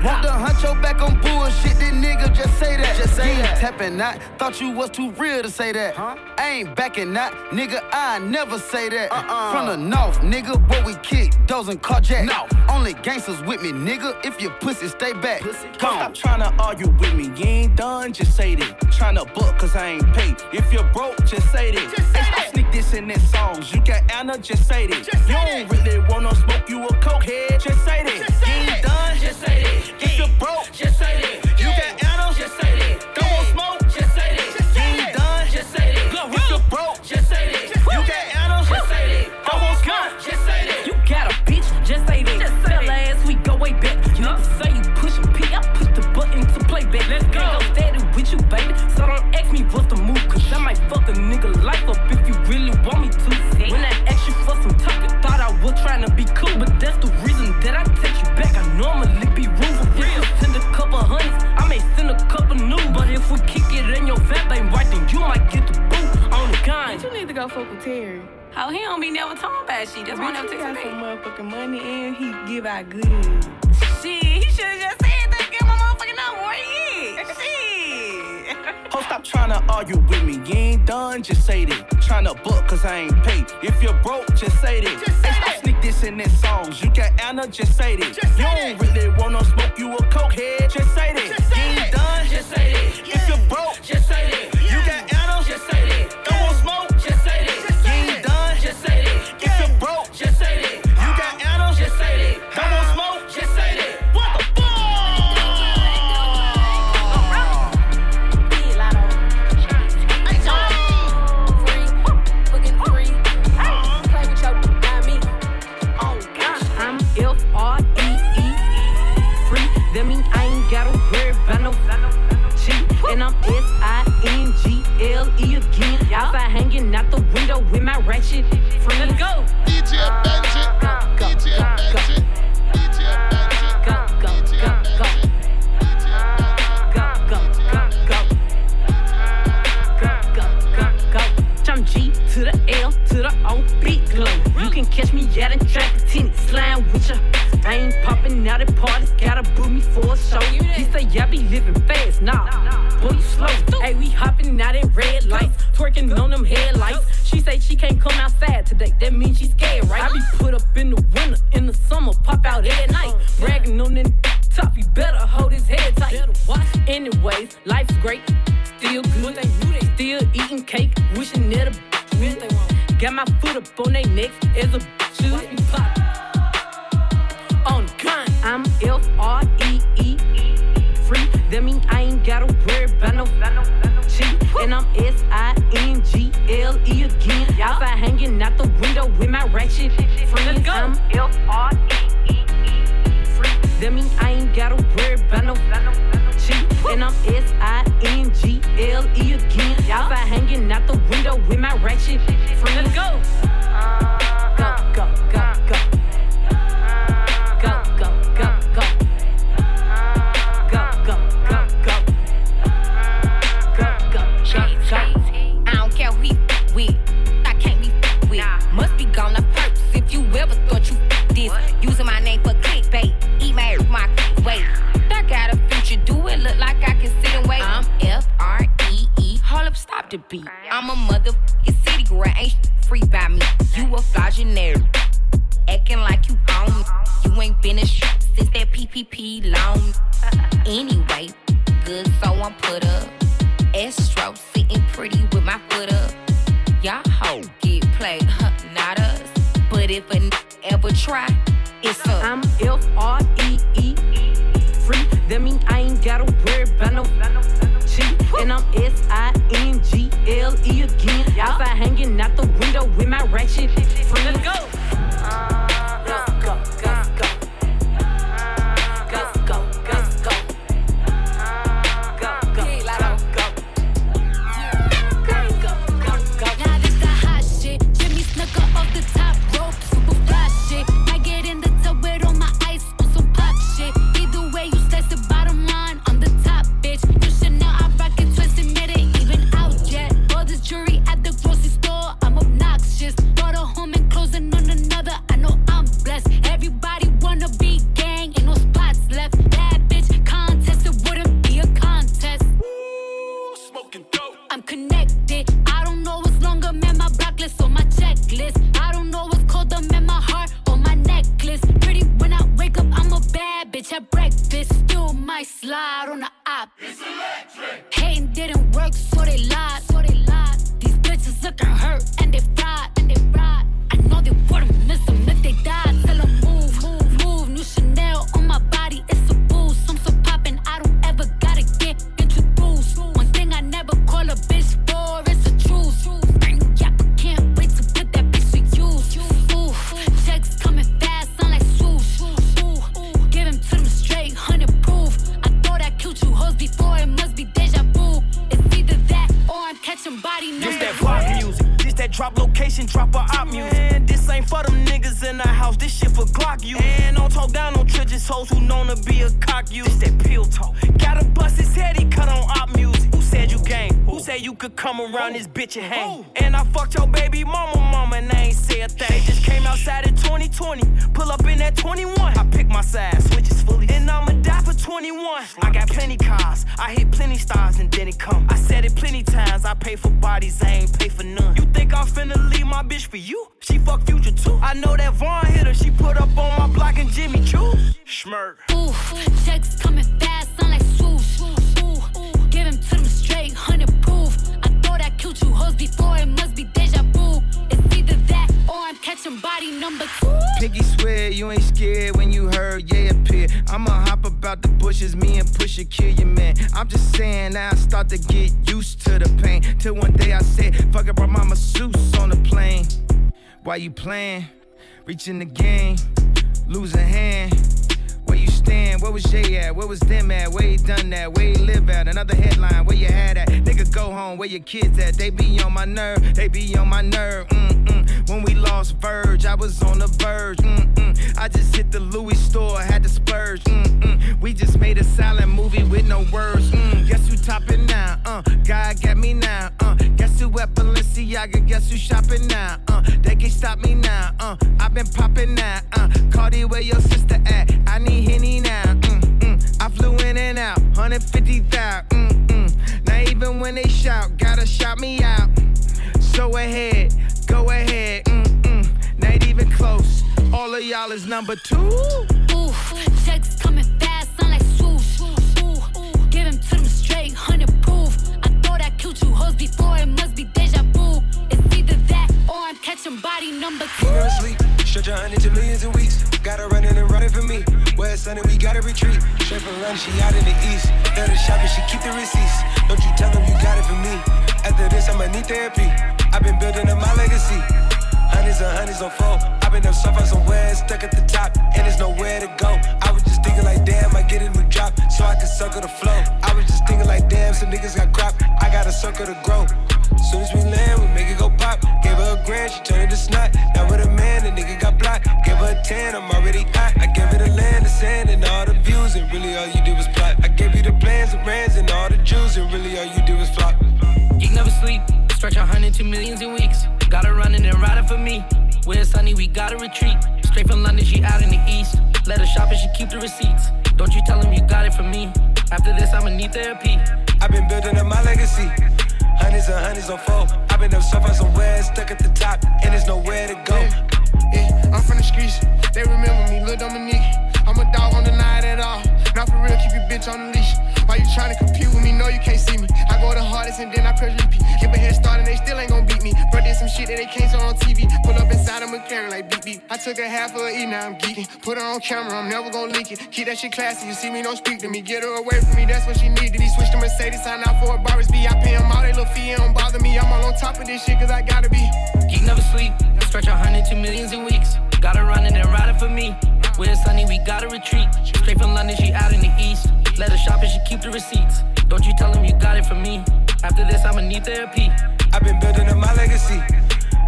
Want to hunt your back on bullshit, then nigga, just say that. Just say that. Tapping that. Thought you was too real to say that. I ain't backing that. Nigga, I never say that. uh From the north, nigga, where we kick, those and carjack. No. Only gangsters with me, nigga. If your pussy stay back. Come Stop trying to argue with me, you ain't done, just say that. Tryna book, cause I ain't paid. If you're broke, just say that. Hey, stop sneak this in their songs. You got Anna, just say that. you don't really wanna smoke you a coke head, just say that. you ain't done, just say that. If you're broke, just say that. You got Anna, just say that. Don't want smoke, just say that. you ain't done, just say that. If you're broke, just say that. You got Anna, just say that. Don't want smoke, just say that. You got a bitch, just say that. Just Fell ass, we go way back. You to say you pushing P, I push the button to play back. Let's go. steady with you, baby. So don't ask me what's the move, cause I might fuck a nigga life up if you really want me to. When I asked you for some talk, you thought I was trying to be cool, but that's the reason if we kick it in your fat ain't right, then you might get the boot on the kind. You need to go fuck with Terry. How he don't be never talking about shit. That's why I never he got some motherfucking money and he give out good. Shit, he should've just said that. Get my motherfucking number. Where he is? Shit. Ho, stop trying to argue with me. You ain't done, just say that. Tryna book, cause I ain't paid. If you're broke, just say that. hey, stop sneak this in their songs. You got Anna, just say that. just you don't really want no smoke you a coke head, just say that. you ain't done, just say that. If you're broke, just say that. Benji. Free. Let's go. DJ Benji. Go, go, DJ Benji. DJ Benji. Go, go, go, go. Go, go, go, go. Go, go, go, go. Jump G to the L to the O, big glow. You can catch me at a track, tennis slime with ya. I ain't popping out at parties, gotta boo me for a show. He say, yeah, be living fast, nah. Boy, you slow. Hey, we hopping out at red lights, twerking on them headlights not sad today. That means she's scared, right? I be in the game. 150 thou. Mm-mm. Now even when they shout, gotta shout me out. So ahead, go ahead. Mm-mm. Not even close. All of y'all is number two. Ooh, checks coming fast, sound like swoosh. Ooh, ooh. Give him to them straight, hundred proof. I thought I killed you hoes before, it must be that or I'm catching body number two. Girl sleep, stretch a hundred to millions in weeks. Got her running and running for me. Where it's sunny, we gotta retreat. Straight from London, she out in the east. Let her shopping, she keep the receipts. Don't you tell them you got it for me. After this, I'ma need therapy. I've been building up my legacy. Hundreds and hundreds on four. I've been up so far somewhere, stuck at the top, and there's nowhere to go. I thinking like, damn, I get a new drop, so I can circle the flow. I was just thinking like, damn, some niggas got crap, I got a circle to grow. Soon as we land, we make it go pop. Gave her a grand, she turned it to snot. Now with a man, the nigga got blocked. Gave her a 10, I'm already hot. I gave her the land, the sand, and all the views, and really all you did was plot. I gave you the plans, the brands, and all the jewels, and really all you did was flop. Geek never sleep. Stretch a hundred to millions in weeks. Got her running and riding for me. When it's sunny, we gotta retreat. Straight from London, she out in the east. Let her shop and she keep the receipts. Don't you tell him you got it from me. After this, I'ma need therapy. I've been building up my legacy. Hundreds and hundreds on four. I've been up so far somewhere, stuck at the top, and there's nowhere to go. Yeah, I'm from the streets. They remember me, Lil Dominique. I'm a dog on the night at all. Not for real, keep your bitch on the leash. Why you tryna compete with me? No, you can't see me. I go the hardest and then I press repeat. Give a head start and they still ain't gon' beat me. Bro, did some shit that they can't show on TV. Pull up inside a McLaren like beep beep. I took a half of E, now I'm geeking. Put her on camera, I'm never gon' leak it. Keep that shit classy, you see me, don't speak to me. Get her away from me, that's what she needed. He switched to Mercedes, sign out for a Barris B. I pay him all they little fee, it don't bother me. I'm all on top of this shit cause I gotta be. Geek never sleep. Stretch a hundred to millions in weeks. Got her running and riding for me. When it's sunny, we gotta retreat. Straight from London, she out in the east. Let her shop and she keep the receipts. Don't you tell him you got it from me. After this, I'ma need therapy. I've been building up my legacy.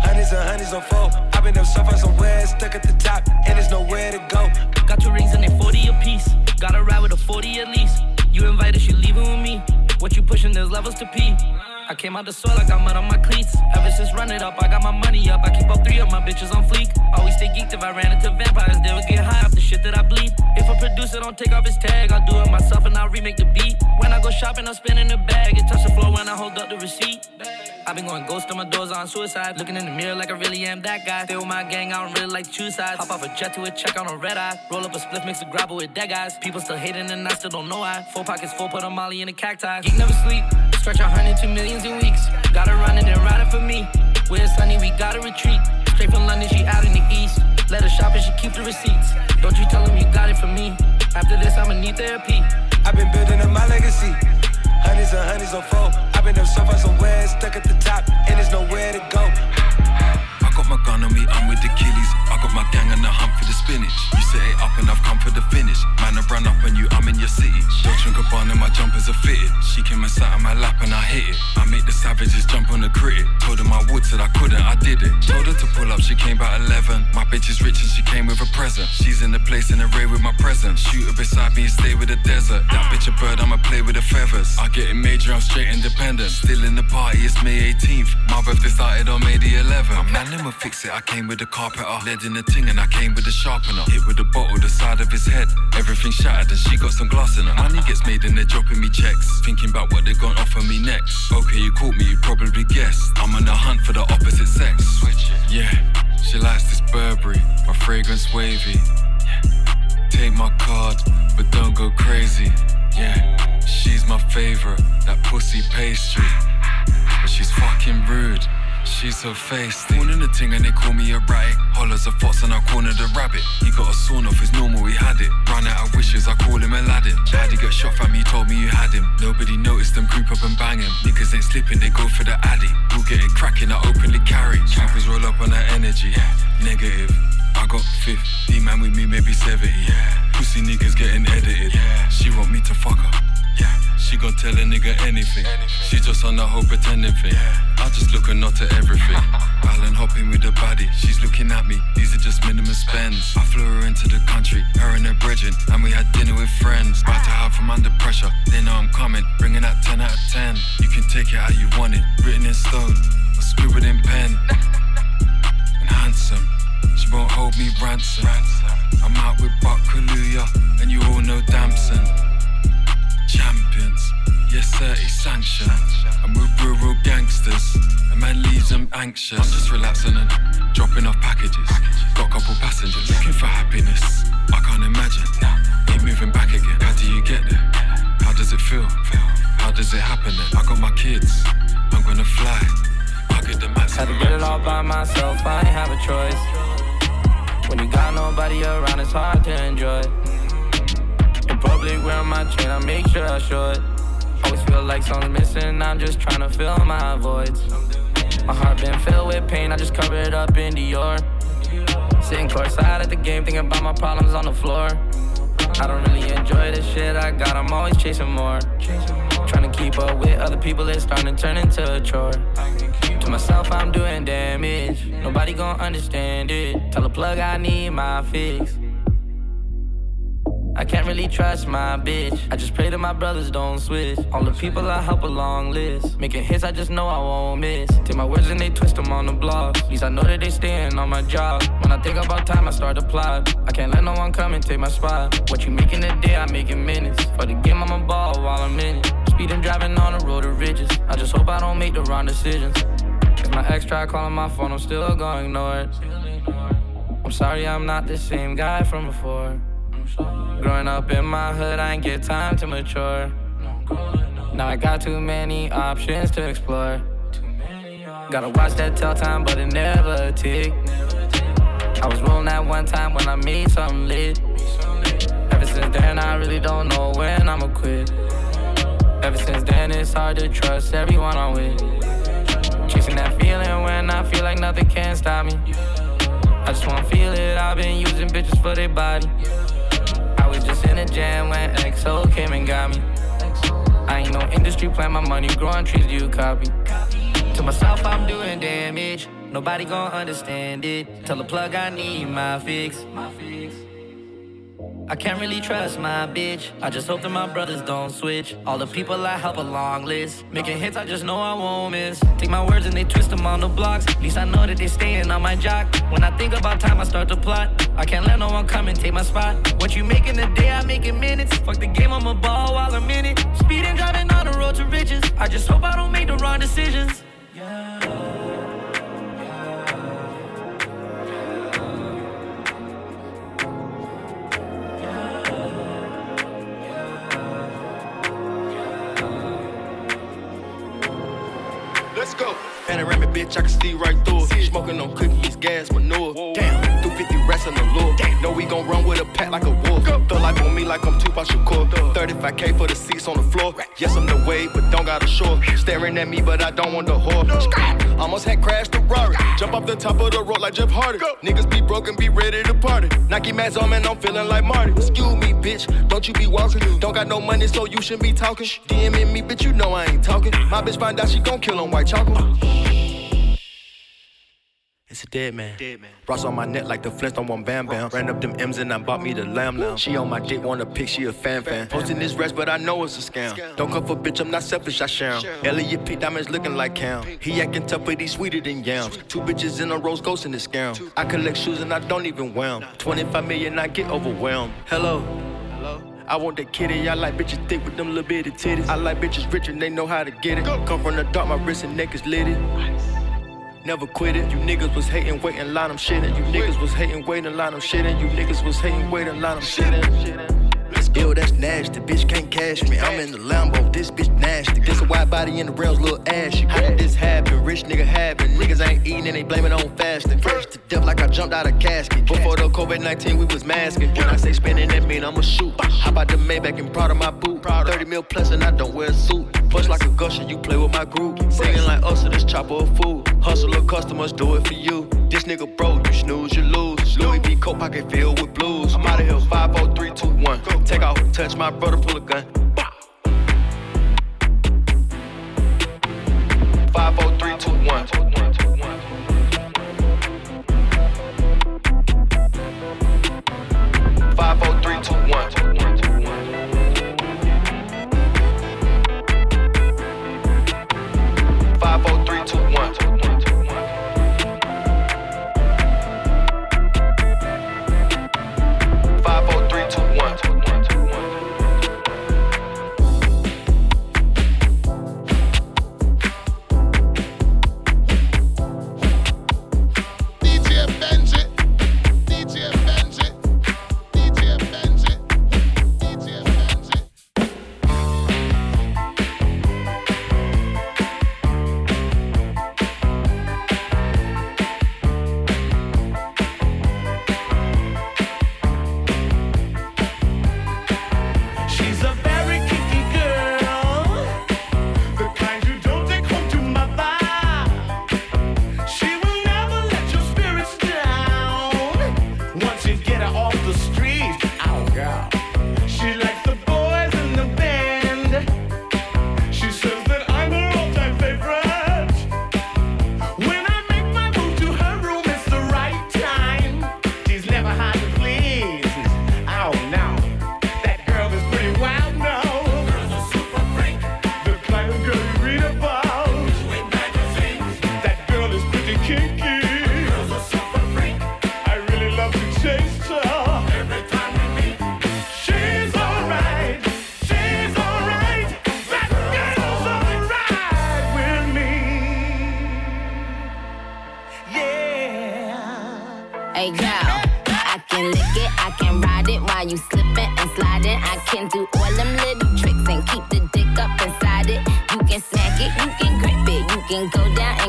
Hundreds and hundreds on four. I've been up so far somewhere, stuck at the top, and there's nowhere to go. Got two rings and they 40 apiece. Gotta ride with a 40 at least. You invited, she leaving with me. What you pushing, there's levels to pee. I came out the soil, I got mud on my cleats. Ever since run it up, I got my money up. I keep up three of my bitches on fleek. Always stay geeked if I ran into vampires, they would get high off the shit that I bleed. If a producer don't take off his tag, I'll do it myself and I'll remake the beat. When I go shopping, I'm spinning the bag. It touch the floor when I hold up the receipt. I've been going ghost on my doors on suicide. Looking in the mirror like I really am that guy. Stay with my gang, I don't really like choose sides. Hop off a jet to a check on a red eye. Roll up a split, mix a grapple with dead guys. People still hating and I still don't know why. Four pockets full, put a molly in a cacti. Geek never sleep. Stretch a hundred to millions in weeks. Got her running and riding for me. When it's sunny, we gotta retreat. Straight from London, she out in the east. Let her shop and she keep the receipts. Don't you tell him you got it from me. After this, I'ma need therapy. I've been building up my legacy. Hundreds and hundreds on four. I've been up so far somewhere, stuck at the top, and there's nowhere to go. My gun on me, I'm with the killies. I got my gang on the hunt for the spinach. You set it up and I've come for the finish. Man, I run up on you, I'm in your city. Dolce and Gabbana, my jumpers are fitted. She came and sat on my lap and I hit it. I make the savages jump on the critic. Told them I would, said I couldn't, I did it. Told her to pull up, she came by 11. My bitch is rich and she came with a present. She's in the place in the ray with my present. Shoot her beside me and stay with the desert. That bitch a bird, I'ma play with the feathers. I get it major, I'm straight independent. Still in the party, it's May 18th. My birthday started on May the 11th. Man, let me fix it. I came with a carpenter, lead in the ting, and I came with a sharpener. Hit with a bottle, the side of his head. Everything shattered, and she got some glass in her. Money gets made and they're dropping me checks. Thinking about what they're gonna offer me next. Okay, you caught me, you probably guessed. I'm on the hunt for the opposite sex. Switch it. Yeah, she likes this Burberry, my fragrance wavy. Yeah. Take my card, but don't go crazy. Yeah, she's my favorite, that pussy pastry. But she's fucking rude. She's so feisty. One in the ting and they call me erratic. Hollers a fox and I corner the rabbit. He got a sawn off, it's normal, he had it. Ran out of wishes, I call him Aladdin. Had he got shot fam, he told me you had him. Nobody noticed them creep up and bang him. Niggas ain't slipping, they go for the addy. We'll get it cracking, I openly carry. Champions roll up on that energy. Negative. I got 50, man with me, maybe 70. Pussy niggas getting edited. She want me to fuck her. She gon' tell a nigga anything. She just on the whole pretending thing. I just look her not to everything. Island hopping with the baddie, she's looking at me. These are just minimum spends. I flew her into the country, her and her bridging, and we had dinner with friends. About to have from under pressure, they know I'm coming. Bringing that 10 out of 10. You can take it how you want it, written in stone. scribbled in pen. And handsome, she won't hold me ransom. I'm out with Buck Kaluuya, and you all know Damson. Champions, yes sir, it's. I'm with rural gangsters, a man leaves them anxious. I'm just relaxing and dropping off packages. Got a couple passengers looking for happiness. I can't imagine. Keep moving back again. How do you get there? How does it feel? How does it happen then? I got my kids. I'm gonna fly. I get the max. Had to get it all by myself, I ain't have a choice. When you got nobody around, it's hard to enjoy. Public, wearing my chain, I make sure I show it. Always feel like something's missing, I'm just trying to fill my voids. My heart been filled with pain, I just cover it up in Dior. Sitting courtside at the game, thinking about my problems on the floor. I don't really enjoy the shit I got, I'm always chasing more. Trying to keep up with other people, it's starting to turn into a chore. To myself, I'm doing damage. Nobody gon' understand it. Tell the plug I need my fix. I can't really trust my bitch. I just pray that my brothers don't switch. All the people I help a long list. Making hits, I just know I won't miss. Take my words and they twist them on the blog. At least I know that they staying on my job. When I think about time, I start to plot. I can't let no one come and take my spot. What you making a day, I make in minutes. For the game, I'm a ball while I'm in it. Speeding, driving on the road to riches. I just hope I don't make the wrong decisions. If my ex try calling my phone, I'm still gonna ignore it. I'm sorry, I'm not the same guy from before. Growing up in my hood, I ain't get time to mature. Now I got too many options to explore. Gotta watch that tell time, but it never tick. I was rolling that one time when I made something lit. Ever since then, I really don't know when I'ma quit. Ever since then, it's hard to trust everyone I'm with. Chasing that feeling when I feel like nothing can stop me. I just wanna feel it. I've been using bitches for their body. Just in a jam when XO came and got me. I ain't no industry plan, my money growing trees you copy. To myself, I'm doing damage. Nobody gon' understand it. Tell the plug I need my fix. my fix. I can't really trust my bitch. I just hope that my brothers don't switch. All the people I help a long list. Making hits, I just know I won't miss. Take my words and they twist them on the blocks. At least I know that they staying on my jock. When I think about time, I start to plot. I can't let no one come and take my spot. What you make in a day, I make in minutes. Fuck the game, I'm a ball while I'm in it. Speeding, driving on the road to riches. I just hope I don't make the wrong decisions. Bitch, I can see right through it. Smoking on cookies, gas, manure. Damn, 250 rats in the lure. Know we gon' run with a pack like a wolf. Go. Throw life on me like I'm Tupac Shakur. 35k for the seats on the floor. Yes, I'm the wave, but don't got a shore. Staring at me, but I don't want the whore. Almost had crashed the Rari. Jump off the top of the road like Jeff Hardy. Niggas be broken, be ready to party. Nike mats on, man, I'm feeling like Marty. Excuse me, bitch, don't you be walking. Don't got no money, so you shouldn't be talking. DMing me, bitch, you know I ain't talking. My bitch find out she gon' kill on white chocolate. It's a dead man. Dead man. Ross on my neck like the Flintstone one Bam Bam. Ran up them M's and I bought me the lamb lamb. She on my dick, wanna pick, she a fan fan. Posting this rest, but I know it's a scam. Don't come for bitch, I'm not selfish, I share 'em. Elliot P. Diamonds looking like Cam. He acting tough, but he sweeter than yams. Two bitches in a rose ghost in the scam. I collect shoes and I don't even wear 'em. 25 million, I get overwhelmed. Hello. I want that kitty, I like bitches thick with them little bitty titties. I like bitches rich and they know how to get it. Come from the dark, my wrist and neck is litty. Never quit it. You niggas was hating, waiting, line them shitting. You niggas was hating, waiting, line them shitting. You niggas was hating, waiting, line them shitting. Ew, that's nasty. Bitch can't cash me. I'm in the Lambo. This bitch nasty. This a wide body in the rails, little ashy. How did this happen? Rich nigga happen. Niggas ain't eating and they blame it on fasting. Fresh to death like I jumped out of casket. Before the COVID 19, we was masking. When I say spinning, that mean I'ma shoot. How about the Maybach and proud of my boot? 30 mil plus and I don't wear a suit. Bust like a gusher, you play with my group. Singing like us, so this chopper a fool. Hustler customers do it for you. This nigga broke, you snooze, you lose. Coat pocket filled with blues. I'm out of here, 5, 4, 3, 2, 1. Take off, touch my brother, pull a gun. Five, four, three, two, one.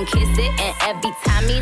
Kiss it. And every time he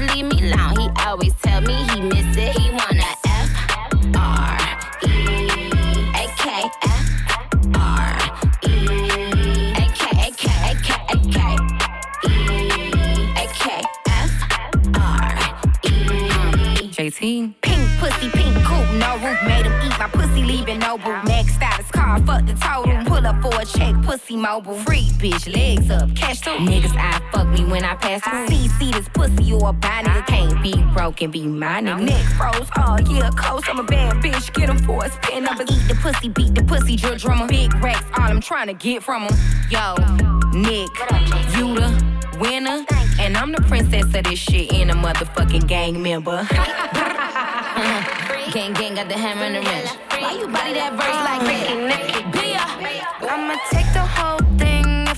pussy mobile. Free bitch, legs up, cash too. Niggas I fuck me when I pass through. See, see this pussy you a buy nigga can't be broken, be my nigga. Neck froze, oh yeah, close. I'm a bad bitch, get him for a spin numbers. Eat the pussy, beat the pussy, drill drummer. Big racks, all I'm trying to get from him. Yo, Nick, you the winner. And I'm the princess of this shit and a motherfucking gang member. Gang, gang got the hammer and the wrench. Why you body that verse like that? Bia. I'ma take the whole thing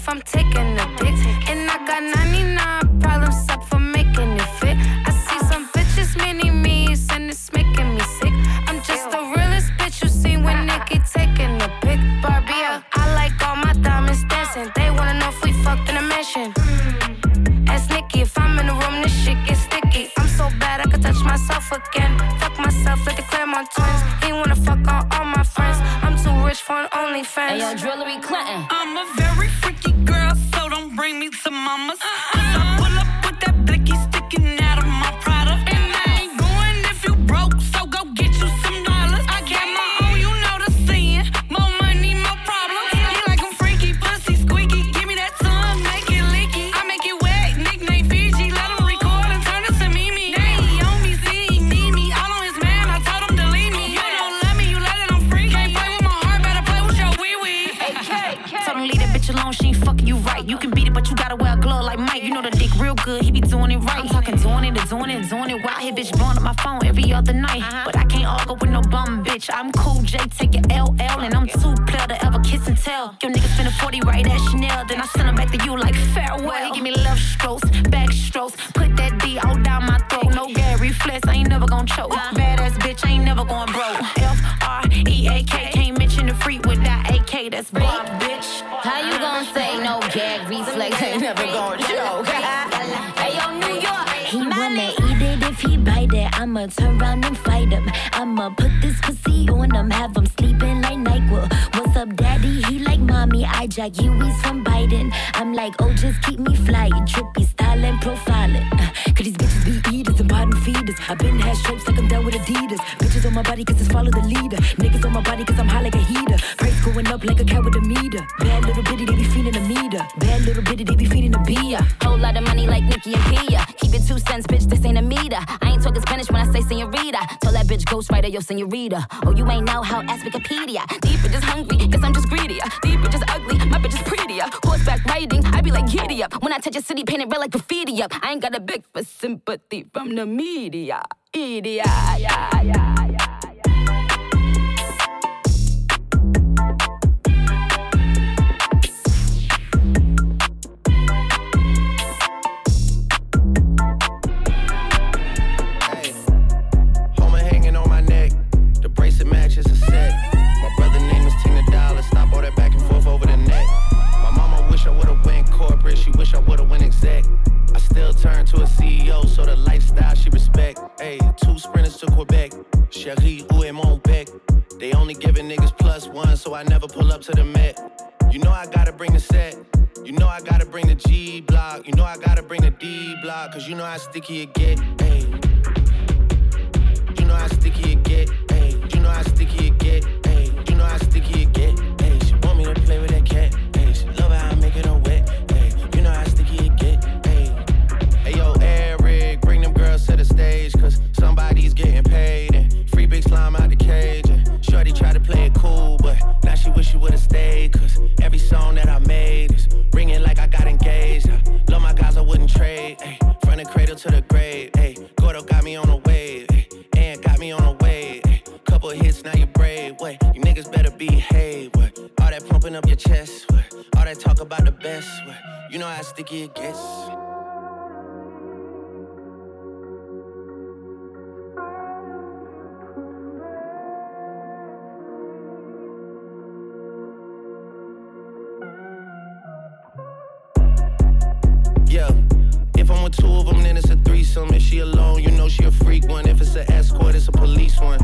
if I'm taking a dick. And I got 99 problems up for making it fit. I see some bitches mini me's and it's making me sick. I'm just the realest bitch you seen when Nikki taking a pic. Barbie, I like all my diamonds dancing. They wanna know if we fucked in a mansion. Ask Nikki if I'm in the room, this shit gets sticky. I'm so bad I could touch myself again. Fuck myself like the Clermont twins. He wanna fuck OnlyFans. Hey, yo, Drillery Clinton. I'm a very freaky girl, so don't bring me to mama's. Cause talking doing it, doing it, doing it. Wild hit bitch blowing up my phone every other night. Uh-huh. But I can't argue with no bum bitch. I'm cool, J, take it LL, and I'm too player to ever kiss and tell. Your nigga spend a 40 right at Chanel, then I send him back to you like farewell. He give me love strokes, back strokes, put that D all down my throat. No gag reflex, I ain't never gonna choke. Badass bitch, I ain't never going broke. F R E A K, can't mention the freak without AK. That's big, bitch. How you gonna say no gag reflex ain't never gonna choke? He bite it. I'ma turn around and fight him. I'ma put this pussy on him, have him sleeping like NyQuil. What's up, daddy? He like mommy. I jack you, he's from Biden. I'm like, oh, just keep me fly. Trippy style and profiling. Cause these bitches be eaters and bottom feeders. i been had stripes like I'm down with Adidas. Bitches on my body cause it's follow the leader. Niggas on my body cause I'm high like a heater. Price going up like a cat with a meter. Bad little bitty, they be feeding a meter. Bad little bitty, they be feeding a beer. Whole lot of money like Nicky and Pia. Two cents, bitch, this ain't a meter. I ain't talking Spanish when I say senorita. Tell that bitch ghostwriter, yo, senorita. Oh, you ain't know how, ask Wikipedia. These bitches hungry, guess I'm just greedier. These bitches ugly, my bitch is prettier. Horseback riding, I be like giddy up. When I touch a city, painted red like graffiti up. I ain't got a big for sympathy from the media. Idiot, yeah, yeah, yeah. Wish I would've went exec. I still turn to a CEO, so the lifestyle she respect. Hey, two sprinters to Quebec. Cherie, où est? They only giving niggas plus one, so I never pull up to the Met. You know I gotta bring the set. You know I gotta bring the G block. You know I gotta bring the D block. Cause you know how sticky it get. Hey. You know how sticky it get. Hey. You know how sticky it get. Hey. You know how sticky it get. Somebody's getting paid. And free big slime out the cage. And Shorty tried to play it cool, but now she wish she would've stayed. Cause every song that I made is ringing like I got engaged. I love my guys, I wouldn't trade. Ay, from the cradle to the grave. Ay, Gordo got me on a wave. Ay, and got me on a wave. Ay, couple hits, now you brave. Wait, you niggas better behave. What? All that pumping up your chest. What? All that talk about the best. What? You know how sticky it gets. Yeah, two of them, then it's a threesome. If she alone, you know she a freak one. If it's an escort, it's a police one.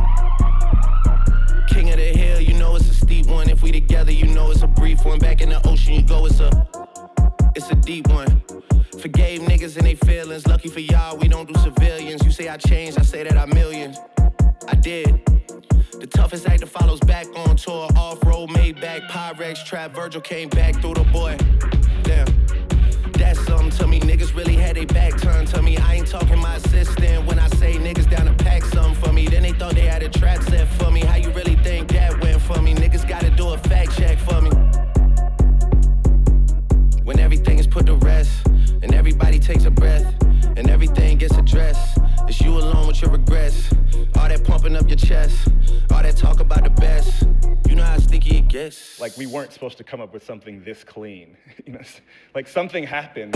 King of the hill, you know it's a steep one. If we together, you know it's a brief one. Back in the ocean, you go, it's a, it's a deep one. Forgave niggas and they feelings. Lucky for y'all, we don't do civilians. You say I changed, I say that I millions. I did. The toughest actor follows back on tour. Off road, made back, Pyrex trap. Virgil came back through the boy. Niggas really had their back turned to me. I ain't talking my assistant when I say niggas down to pack something for me. Then they thought they had a trap set for me. How you really think that went for me? Niggas gotta do a fact check for me. When everything is put to rest, and everybody takes a breath, and everything gets addressed, it's you alone with your regrets. All that pumping up your chest, all that talk about the best. You know how sticky it gets. Like we weren't supposed to come up with something this clean. you know, like something happened.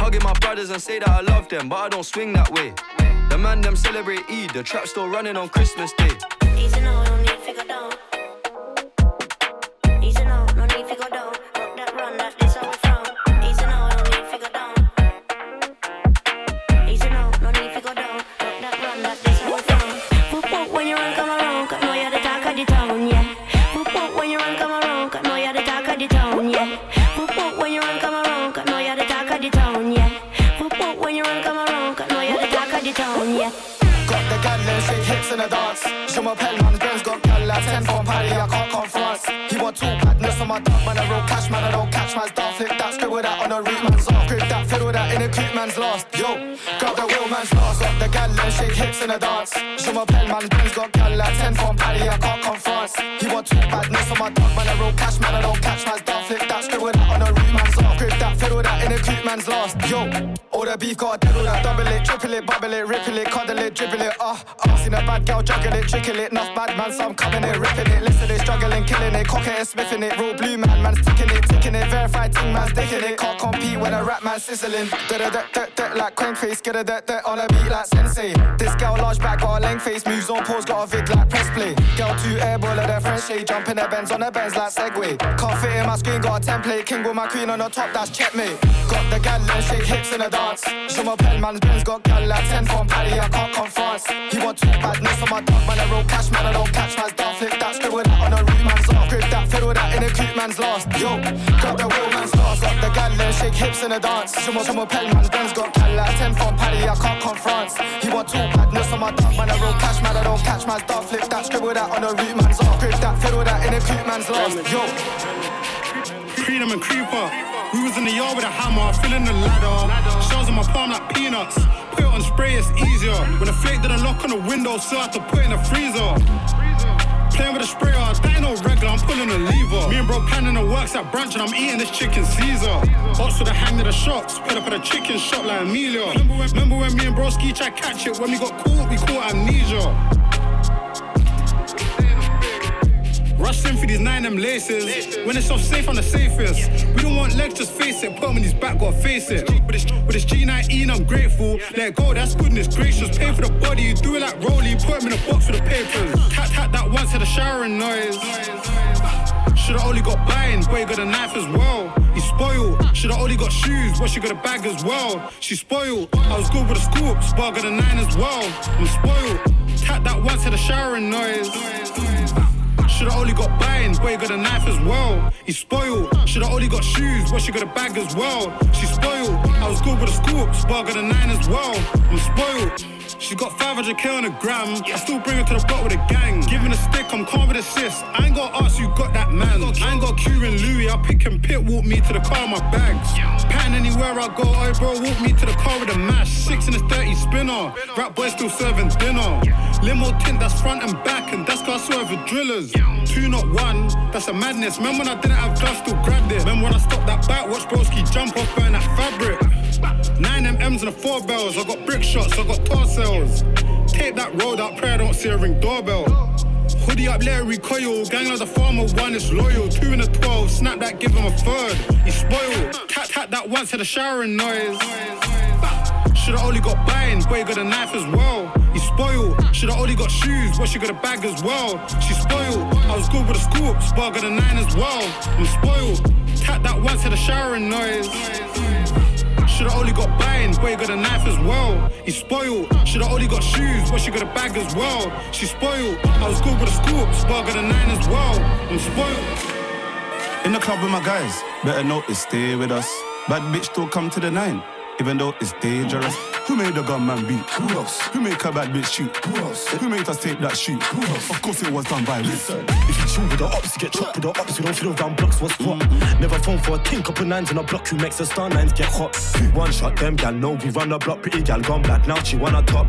Hugging my brothers and say that I love them, but I don't swing that way. The man them celebrate Eid, the trap still running on Christmas Day. Easy no need down. In the dance. Je m'appelle man, Ben's got gal like 10 from Paddy, I can't confront. He want two badness on my dog, man, I roll cash, man, I don't catch man's dog. Flip that, scribble that on the root man's off. Grip that, fiddle that in a cute man's lost. Yo, all the beef got diddle that, double it, triple it, bubble it, ripple it, cuddle it, dribble it, ah, ah. Seen a bad girl juggle it, trickle it, enough bad man, so I'm coming it, ripping it. Listen, they struggling, killing it, cock it sniffing it. Real blue man, man's ting man's dicking it. Can't compete when a rap man sizzling. Da da da da like crank face, get a da da on a beat like sensei. This girl large back, got a length face, moves on pause, got a vid like press play. Girl two airball of their French shade, jumping their bends on their bends like Segway. Can't fit in my screen, got a template, king with my queen on the top, that's checkmate. Got the gal and shake hips in a dance. Je m'appelle man's Ben's got gal like 10 from Paddy, I can't confront. He want two badness on my dog, man, I roll cash, man, I don't catch man's dog. Flip that, scribble that on off. Grip that, in a cute man's lost. Yo, grab the wheel man's lost. Got the and shake hips in a dance. M'appelle- je m'appelle man's Ben's got gal like 10 from Paddy, I can't confront. He want two badness on my dog, man, I roll cash, man, I don't catch man's dog. Flip that, scribble that on the root man's off. Grip that, fiddle that in a cute man's lost. Yo. Freedom and creeper. We was in the yard with a hammer, filling the ladder. Shells on my palm like peanuts. Put it on spray, it's easier. When the flake didn't lock on the window, so I had to put in the freezer. Playing with a sprayer, that ain't no regular, I'm pulling a lever. Me and bro planning the works at brunch and I'm eating this chicken Caesar. Ops with the hang of the shots, put up at a chicken shop like Amelia. Remember when, remember when me and bro ski tried catch it? When we got caught, we caught amnesia. Rushing for these nine M laces. When it's off safe on the safest. We don't want legs, just face it. Put 'em in his back, gotta face it. With this, with this G19, I'm grateful. Let go, that's goodness gracious. Pay for the body, you do it like Rolly. Put him in a box with the papers. Tap, tap that once, had a showering noise. Should've only got buying, boy, got a knife as well. He's spoiled. Should've only got shoes, but she got a bag as well. She's spoiled. I was good with the scoops, but I got a nine as well. I'm spoiled. Tap that once, had a showering noise. Should've only got buying, boy, got a knife as well. He's spoiled. Should've only got shoes, but she got a bag as well. She's spoiled. I was good with the scoops, but I got a nine as well. I'm spoiled. She got 500k on a gram. I still bring her to the block with a gang. Giving a stick, I'm calm with assist. I ain't got ask you got that man. I ain't got Q and Louis. I pick and pit, walk me to the car, my bags. Pan anywhere I go, oh bro, walk me to the car with a mash. Six in a 30 spinner. Rap boy still serving dinner. Limo tint, that's front and back, and that's car serving drillers. Two not one, that's a madness. Remember when I didn't have gloves, still grabbed it. Remember when I stopped that back, watch broski jump off, burn that fabric. Nine MMs and the four bells. I got brick shots, I got tar. Take that road out, I don't see a ring doorbell. Hoodie up, Larry Coil. Gang like the farmer, one is loyal. Two in a 12, snap that, give him a third. He spoiled. Tap, tap that once, had a showering noise. Should've only got buying, boy, got a knife as well. He spoiled. Should've only got shoes, but she got a bag as well. She spoiled. I was good with the scoops, but I got a nine as well. I'm spoiled. Tap that once, had a showering noise. Should've only got buying, boy, got a knife as well. He's spoiled. Should've only got shoes, but she got a bag as well. She spoiled. I was good with the scoops, but I got a nine as well. I'm spoiled. In the club with my guys, better notice, stay with us. Bad bitch still come to the nine, even though it's dangerous. Who made the gunman beat? Who else? Who made a bad bitch shoot? Who else? Who made us take that shoot? Who else? Of course it was done by Listen. If you chill with the ops, you get chopped with the ops. You don't feel around blocks, what's what? Never phone for a tink, couple nines on a block. Who makes the star nines get hot? One shot, them gal No, we run the block. Pretty gal gone black, now she wanna top.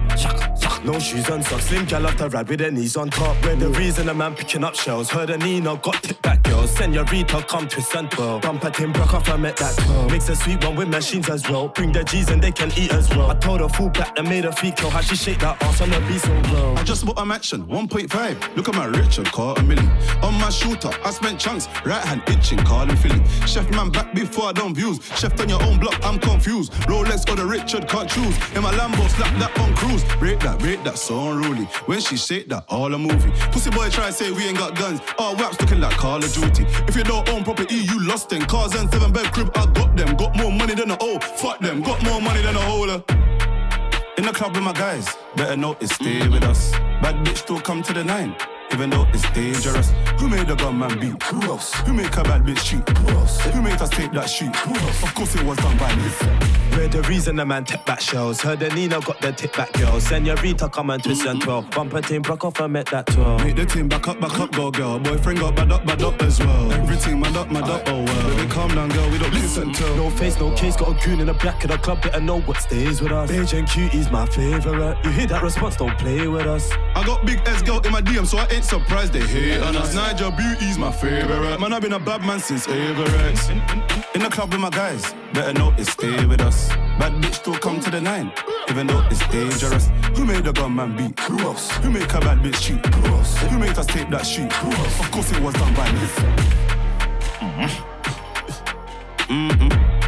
No shoes and socks. Slim gal off the ride with her knees on top. We're the reason a man picking up shells. Heard a Nina got tip back girls. Senorita come twist and twirl. Bumper Tim broke off, I met that twirl. Mix a sweet one with machines as well. Bring the G's and they can eat as well. I her full back that made her feet curl. How she shake that ass on the beat so low. I just bought a mansion, 1.5. Look at my Richard, caught a million. On my shooter, I spent chunks, right hand itching, calling Philly. Chef man back before I done views. Chef on your own block, I'm confused. Rolex or the Richard, can't choose. In my Lambo, slap that on cruise. Break that, break that, so unruly. When she shake that, all a movie. Pussy boy try to say we ain't got guns. All waps looking like Call of Duty. If you don't own property, you lost them. Cars and seven bed crib, I got them. Got more money than a a O. Fuck them, got more money than a holder. In the club with my guys, better notice, stay with us. Bad bitch still come to the nine, even though it's dangerous. Who made the gunman beat? Who else? Who make a bad bitch cheat? Who else? Who made us take that shoot? Who else? Of course it was done by me. We're the reason the man tip back shells. Heard the Nina got the tip back girls. Senorita come and twist and twirl. Bumper team broke off and met that twirl. Make the team back up, back up, go girl. Boyfriend got bad up, bad up as well. Everything mad up, mad up, oh well. Baby, calm down, girl, we don't listen to. No face, no case, got a goon in the back of the club, better know what stays with us. Beige and cutie's my favorite. You hear that response, don't play with us. I got big S girl in my DM, so I ain't surprised they hate on us. Nigel Beauty's my favorite. Man, I've been a bad man since Everex. In the club with my guys, better notice, stay with us. Bad bitch still come to the nine, even though it's dangerous. Who made the gunman beat? Who else? Who make a bad bitch cheat? Who else? Who made us take that shoot? Who else? Of course it was done by me. Mm-mm. I've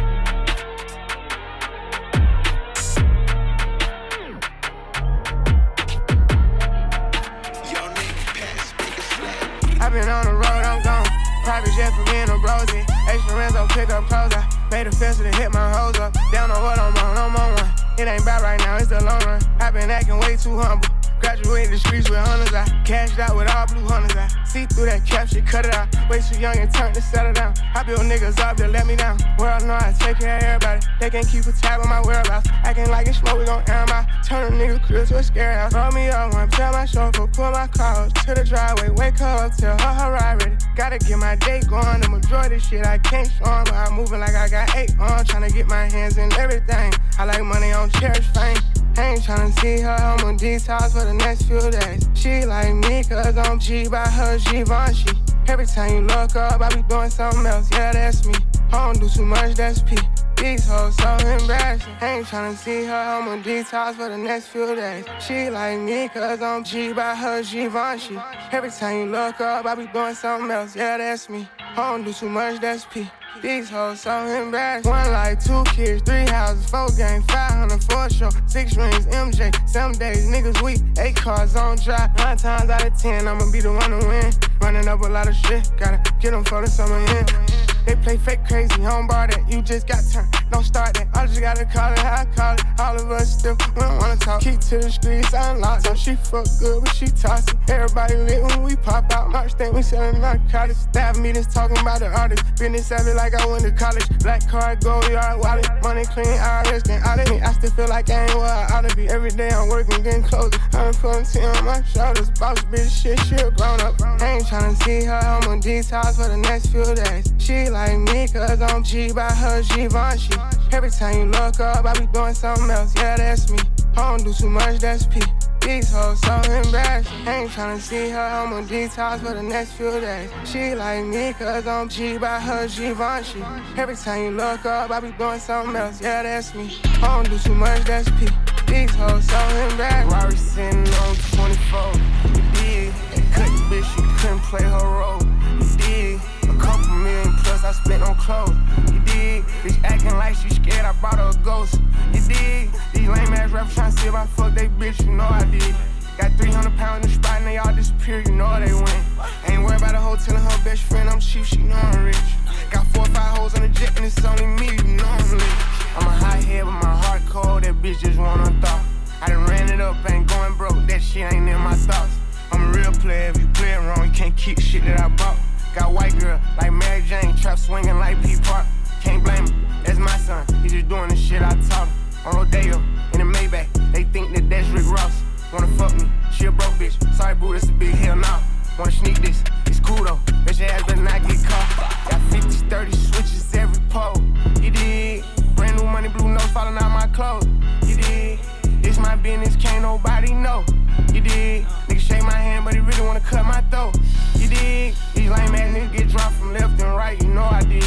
For and the brosy. Extra on pick up clothes. I made a fence to hit my hoes up. Down on what I'm on, I'm on one. It ain't bad right now, it's the long run. I've been acting way too humble. Graduated the streets with hunters. I cashed out with all blue hunters. I see through that cap shit, cut it out. Way too young and turned to settle down. I build niggas up to let me down. World know I take care of everybody. They can't keep a tab on my whereabouts. Acting like it's smoke, we gon' air out. Turn a nigga crib to a scary house. Roll me up one, tell my chauffeur, pull my car to the driveway. Wake her up, tell her her ride ready. Gotta get my day going. The majority shit I can't show but I'm moving like I got eight on. Tryna get my hands in everything. I like money on cherish fame. Ain't tryna see her, I'm on detox for the next few days. She like me, cause I'm G by her Givenchy. Every time you look up, I be doing something else, yeah, that's me. I don't do too much, that's P. These hoes so embarrassing. Ain't tryna see her, I'm on detox for the next few days. She like me, cause I'm G by her Givenchy. Every time you look up, I be doing something else, yeah, that's me. I don't do too much, that's P. These hoes so embarrassed. One like two kids, three houses, four game, 500 for show, six rings, MJ. Some days niggas weak, eight cars on drive. Nine times out of ten, I'ma be the one to win. Running up a lot of shit, gotta get them for the summer in. They play fake crazy, don't bar that. You just got turned, don't start that. I just gotta call it how I call it. All of us still, don't wanna talk. Keep to the streets, unlocked. So she fuck good, but she toxic. Everybody lit when we pop out. March think we selling narcotics. Staff meetings talking about the artist. Business savvy like I went to college. Black card, gold yard, wallet. Money clean, IRS, then audit me. I still feel like I ain't where I ought to be. Every day I'm working, getting closer. I'm 10 on my shoulders. Boss bitch, shit, she a grown up. I ain't tryna see her, I'm on detox for the next few days. She like me, cause I'm G by her Givenchy. Every time you look up, I be doing something else, yeah, that's me. I don't do too much, that's P. These hoes so embarrassing. Ain't tryna see her, I'm on detox for the next few days. She like me, cause I'm G by her Givenchy. Every time you look up, I be doing something else, yeah, that's me. I don't do too much, that's P. These hoes so embarrassing. Rari sitting on 24, you dig? That cut bitch, she couldn't play her role, spent on clothes. You dig? Bitch acting like she scared, I brought her a ghost. You dig? These lame ass rappers tryna see if I fuck they bitch, you know I did. Got 300 pounds in the spot and they all disappear, you know they win. Ain't worried about a hotel and her best friend, I'm cheap, she know I'm rich. Got four or five hoes on the jet and it's only me, you know I'm lit. I'm a hot head with my heart cold, that bitch just wanna thought. I done ran it up, ain't going broke, that shit ain't in my thoughts. I'm a real player, if you play it wrong, you can't keep shit that I bought. Got white girl like Mary Jane, trap swinging like P Park. Can't blame him, that's my son. He just doing the shit I taught him. On Rodeo, in the Maybach, they think that that's Rick Ross. Wanna fuck me, she a broke bitch. Sorry, boo, that's a big hell now. Wanna sneak this, it's cool though. Bet your ass better not get caught. Got 50s, 30 switches every pole. You dig? Brand new money, blue nose falling out my clothes. You It's my business, can't nobody know. You dig? Nigga shake my hand, but he really wanna cut my throat. You dig? These lame ass niggas get dropped from left and right, you know I did.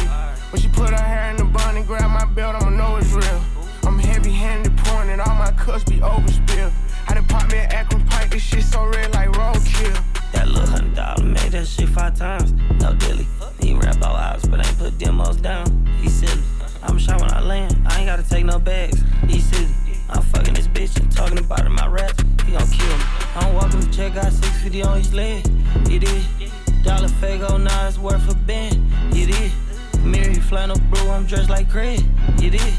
When she put her hair in the bun and grab my belt, I'ma know it's real. I'm heavy handed pouring and all my cups be overspilled. I done pop me an Akorn pipe, this shit so red like roadkill. That little hundred dollar made that shit five times. No dilly. He rap all hours, but ain't put demos down. He silly. I'm shy when I land. I ain't gotta take no bags. He silly. I'm fucking this bitch and talking about it, my raps. He gon' kill me. I'm walking the check, got 650 on his leg. He did. Dollar Fago, now it's worth a band. It is. he flannel blue, I'm dressed like Craig. It is.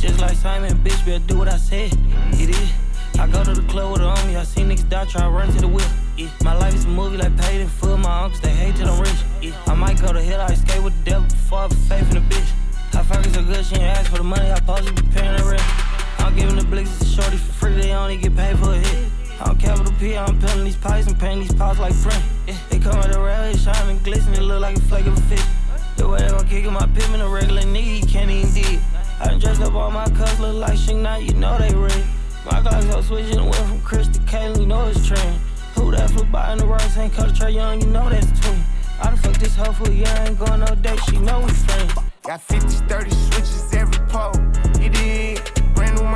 Just like Simon, bitch, better do what I said. It is. I go to the club with her on me. I see niggas die, try run to the whip. Yeah. My life is a movie like paid in full. My uncles, they hate till I'm rich. Yeah. I might go to hell, I skate with the devil before I faith in the bitch. How fucking so good, she ain't ask for the money. I supposed to be paying the rent. I'm giving the blicks to shorty for free, they only get paid for a hit. I'm capital P, I'm peeling these pipes and painting these pots like print. Yeah. They come out the rail, it shine and glisten, it look like a flake of a fish. The way they gon' kick in my pimp a regular nigga, he can't even dig. I done dressed up all my cups, look like shit now, you know they red. My Glocks so switching, went from Chris to Kaylee, you know it's trend. Who that flew by in the Royce ain't cut Trae Young, you know that's twin. I done fuck this hoe for a year, ain't going no date, she know we friends. Got 50s, 30 switches every pole.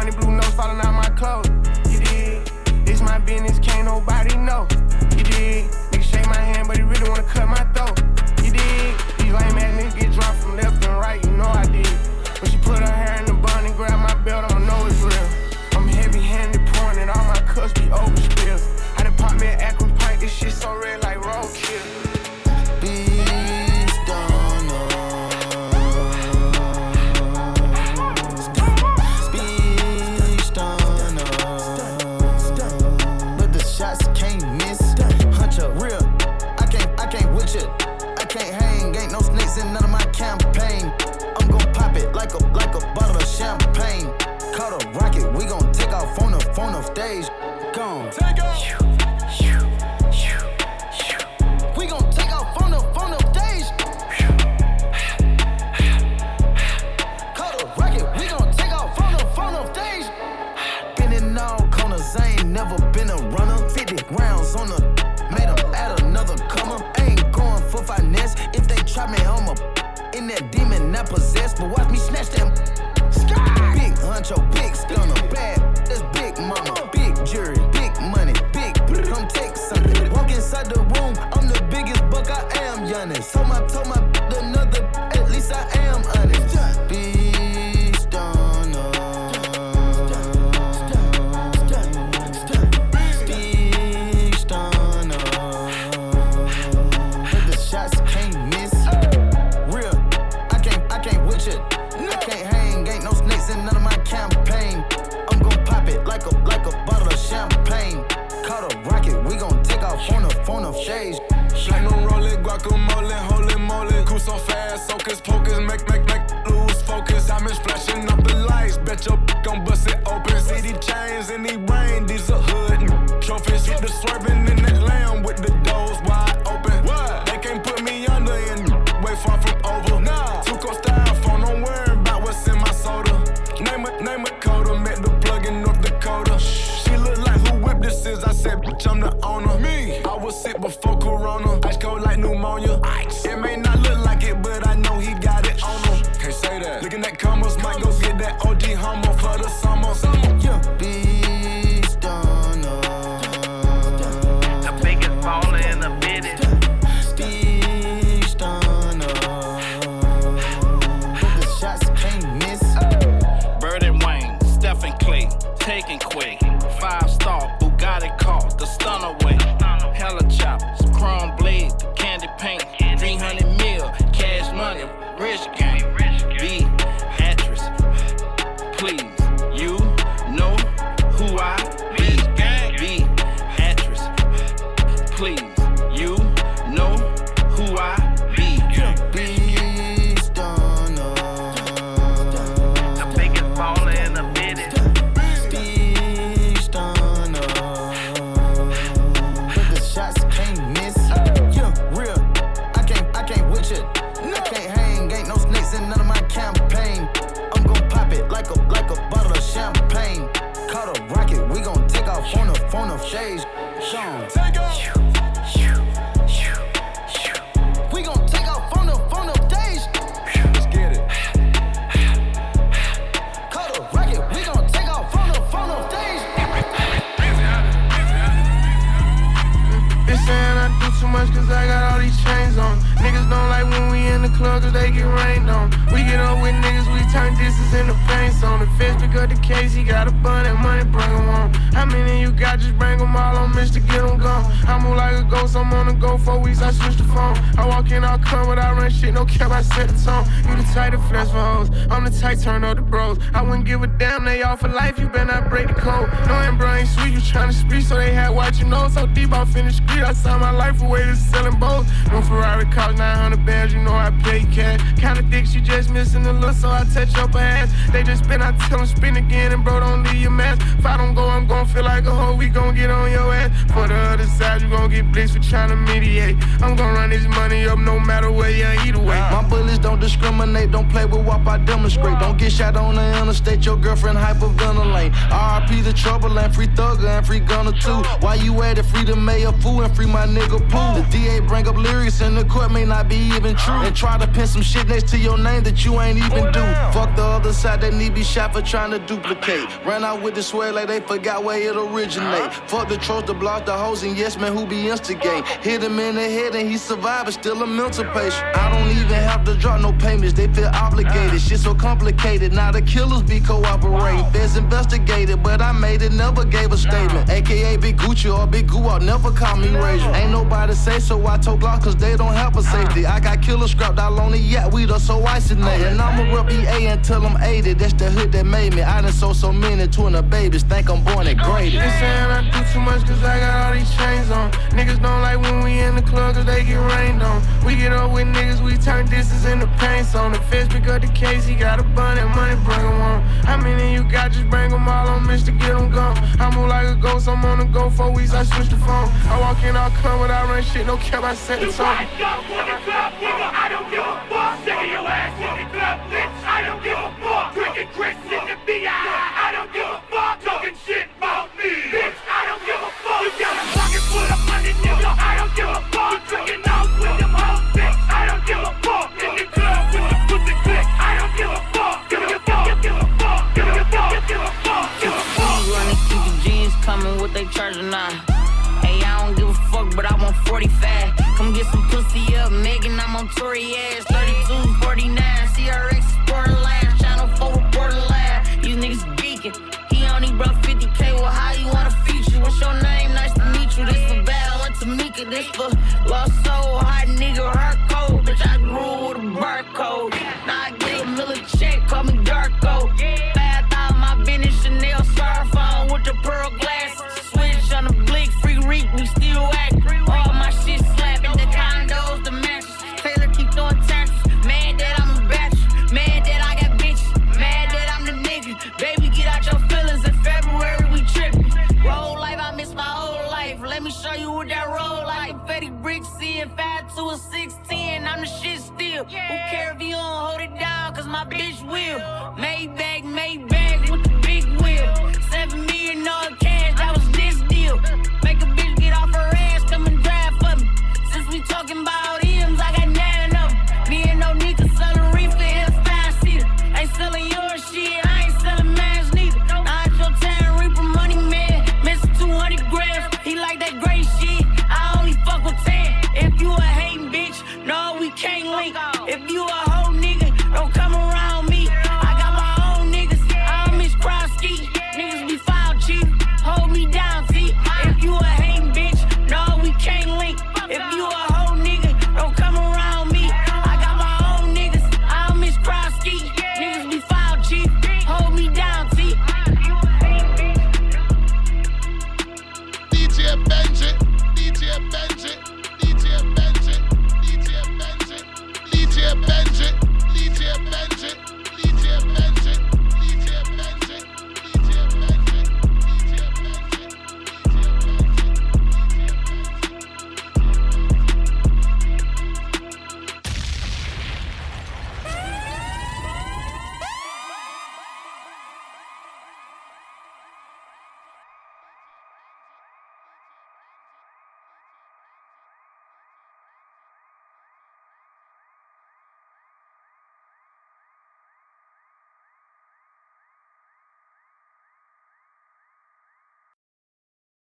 Money, blue nose falling out my clothes. You dig? This my business, can't nobody know. You did. Nigga shake my hand, but he really wanna cut my throat. You did. These lame ass niggas get dropped from left and right, you know I did. When she put her hair in the bun and grab my belt, I'ma know it's real. I'm heavy handed pouring and all my cups be overspilled. I done pop me an Akorn pipe, this shit so red like roadkill. No cap, I set the tone. You the type to flex for hoes, I'm the type turn up the bros. I wouldn't give a damn, they all for life, you better not break the code. Knowing bro ain't sweet, you tryna speak, so they had watch you know. So deep, I finished street, I signed my life away to selling bows. No Ferrari cost 900 bands, you know I pay cash. Kinda thick, she just missing the look, so I touch up her ass. They just spin, I tell them spin again, and bro, don't leave your mask. If I don't go, I'm gon' feel like a hoe, we gon' get on your ass. For the other side, you gon' get blitzed for tryna mediate. I'm gon' run this money up no matter where you either way. My bullets don't discriminate, don't play with WAP, I demonstrate. Don't get shot on the interstate, your girlfriend hyperventilate. RIP the trouble and free thugger and free Gunna too. Why you at it? Free the mayor fool and free my nigga poo. The DA bring up lyrics and the court may not be even true. And try to pin some shit next to your name that you ain't even do. Fuck the other side, they need be shot for trying to duplicate. Ran out with the swear like they forgot where it originate. Fuck the trolls, the blogs, the hoes, and yes man who be instigate. Hit him in the head and he survived, still a mental patient. I don't even have to drop no payments, they feel obligated. Shit so complicated, now the killers be cooperating. Feds investigated, but I made it, never gave a statement. AKA Big Gucci or Big Goo never call me Ranger. Ain't nobody say so, I told Glock cause they don't have a safety. I got killers scrapped out on the yacht, we done so isolated. And I'ma rep EA until I'm 80, that's the hood that made me. I done sold so many twin of babies, think I'm born and graded. They saying I do too much cause I got all these chains on. Niggas don't like when we in the club cause they get rained on. We get up with niggas, we turn distance into pain zone. The feds pick up the case, he got a bun and money, bring bring 'em on. How many you got? Just bring 'em all on, miss to get 'em gone. I move like a ghost, I'm on the go for weeks, I switch the phone. I walk in, I'll come without run shit, no cap, I set the tone. I don't give a fuck.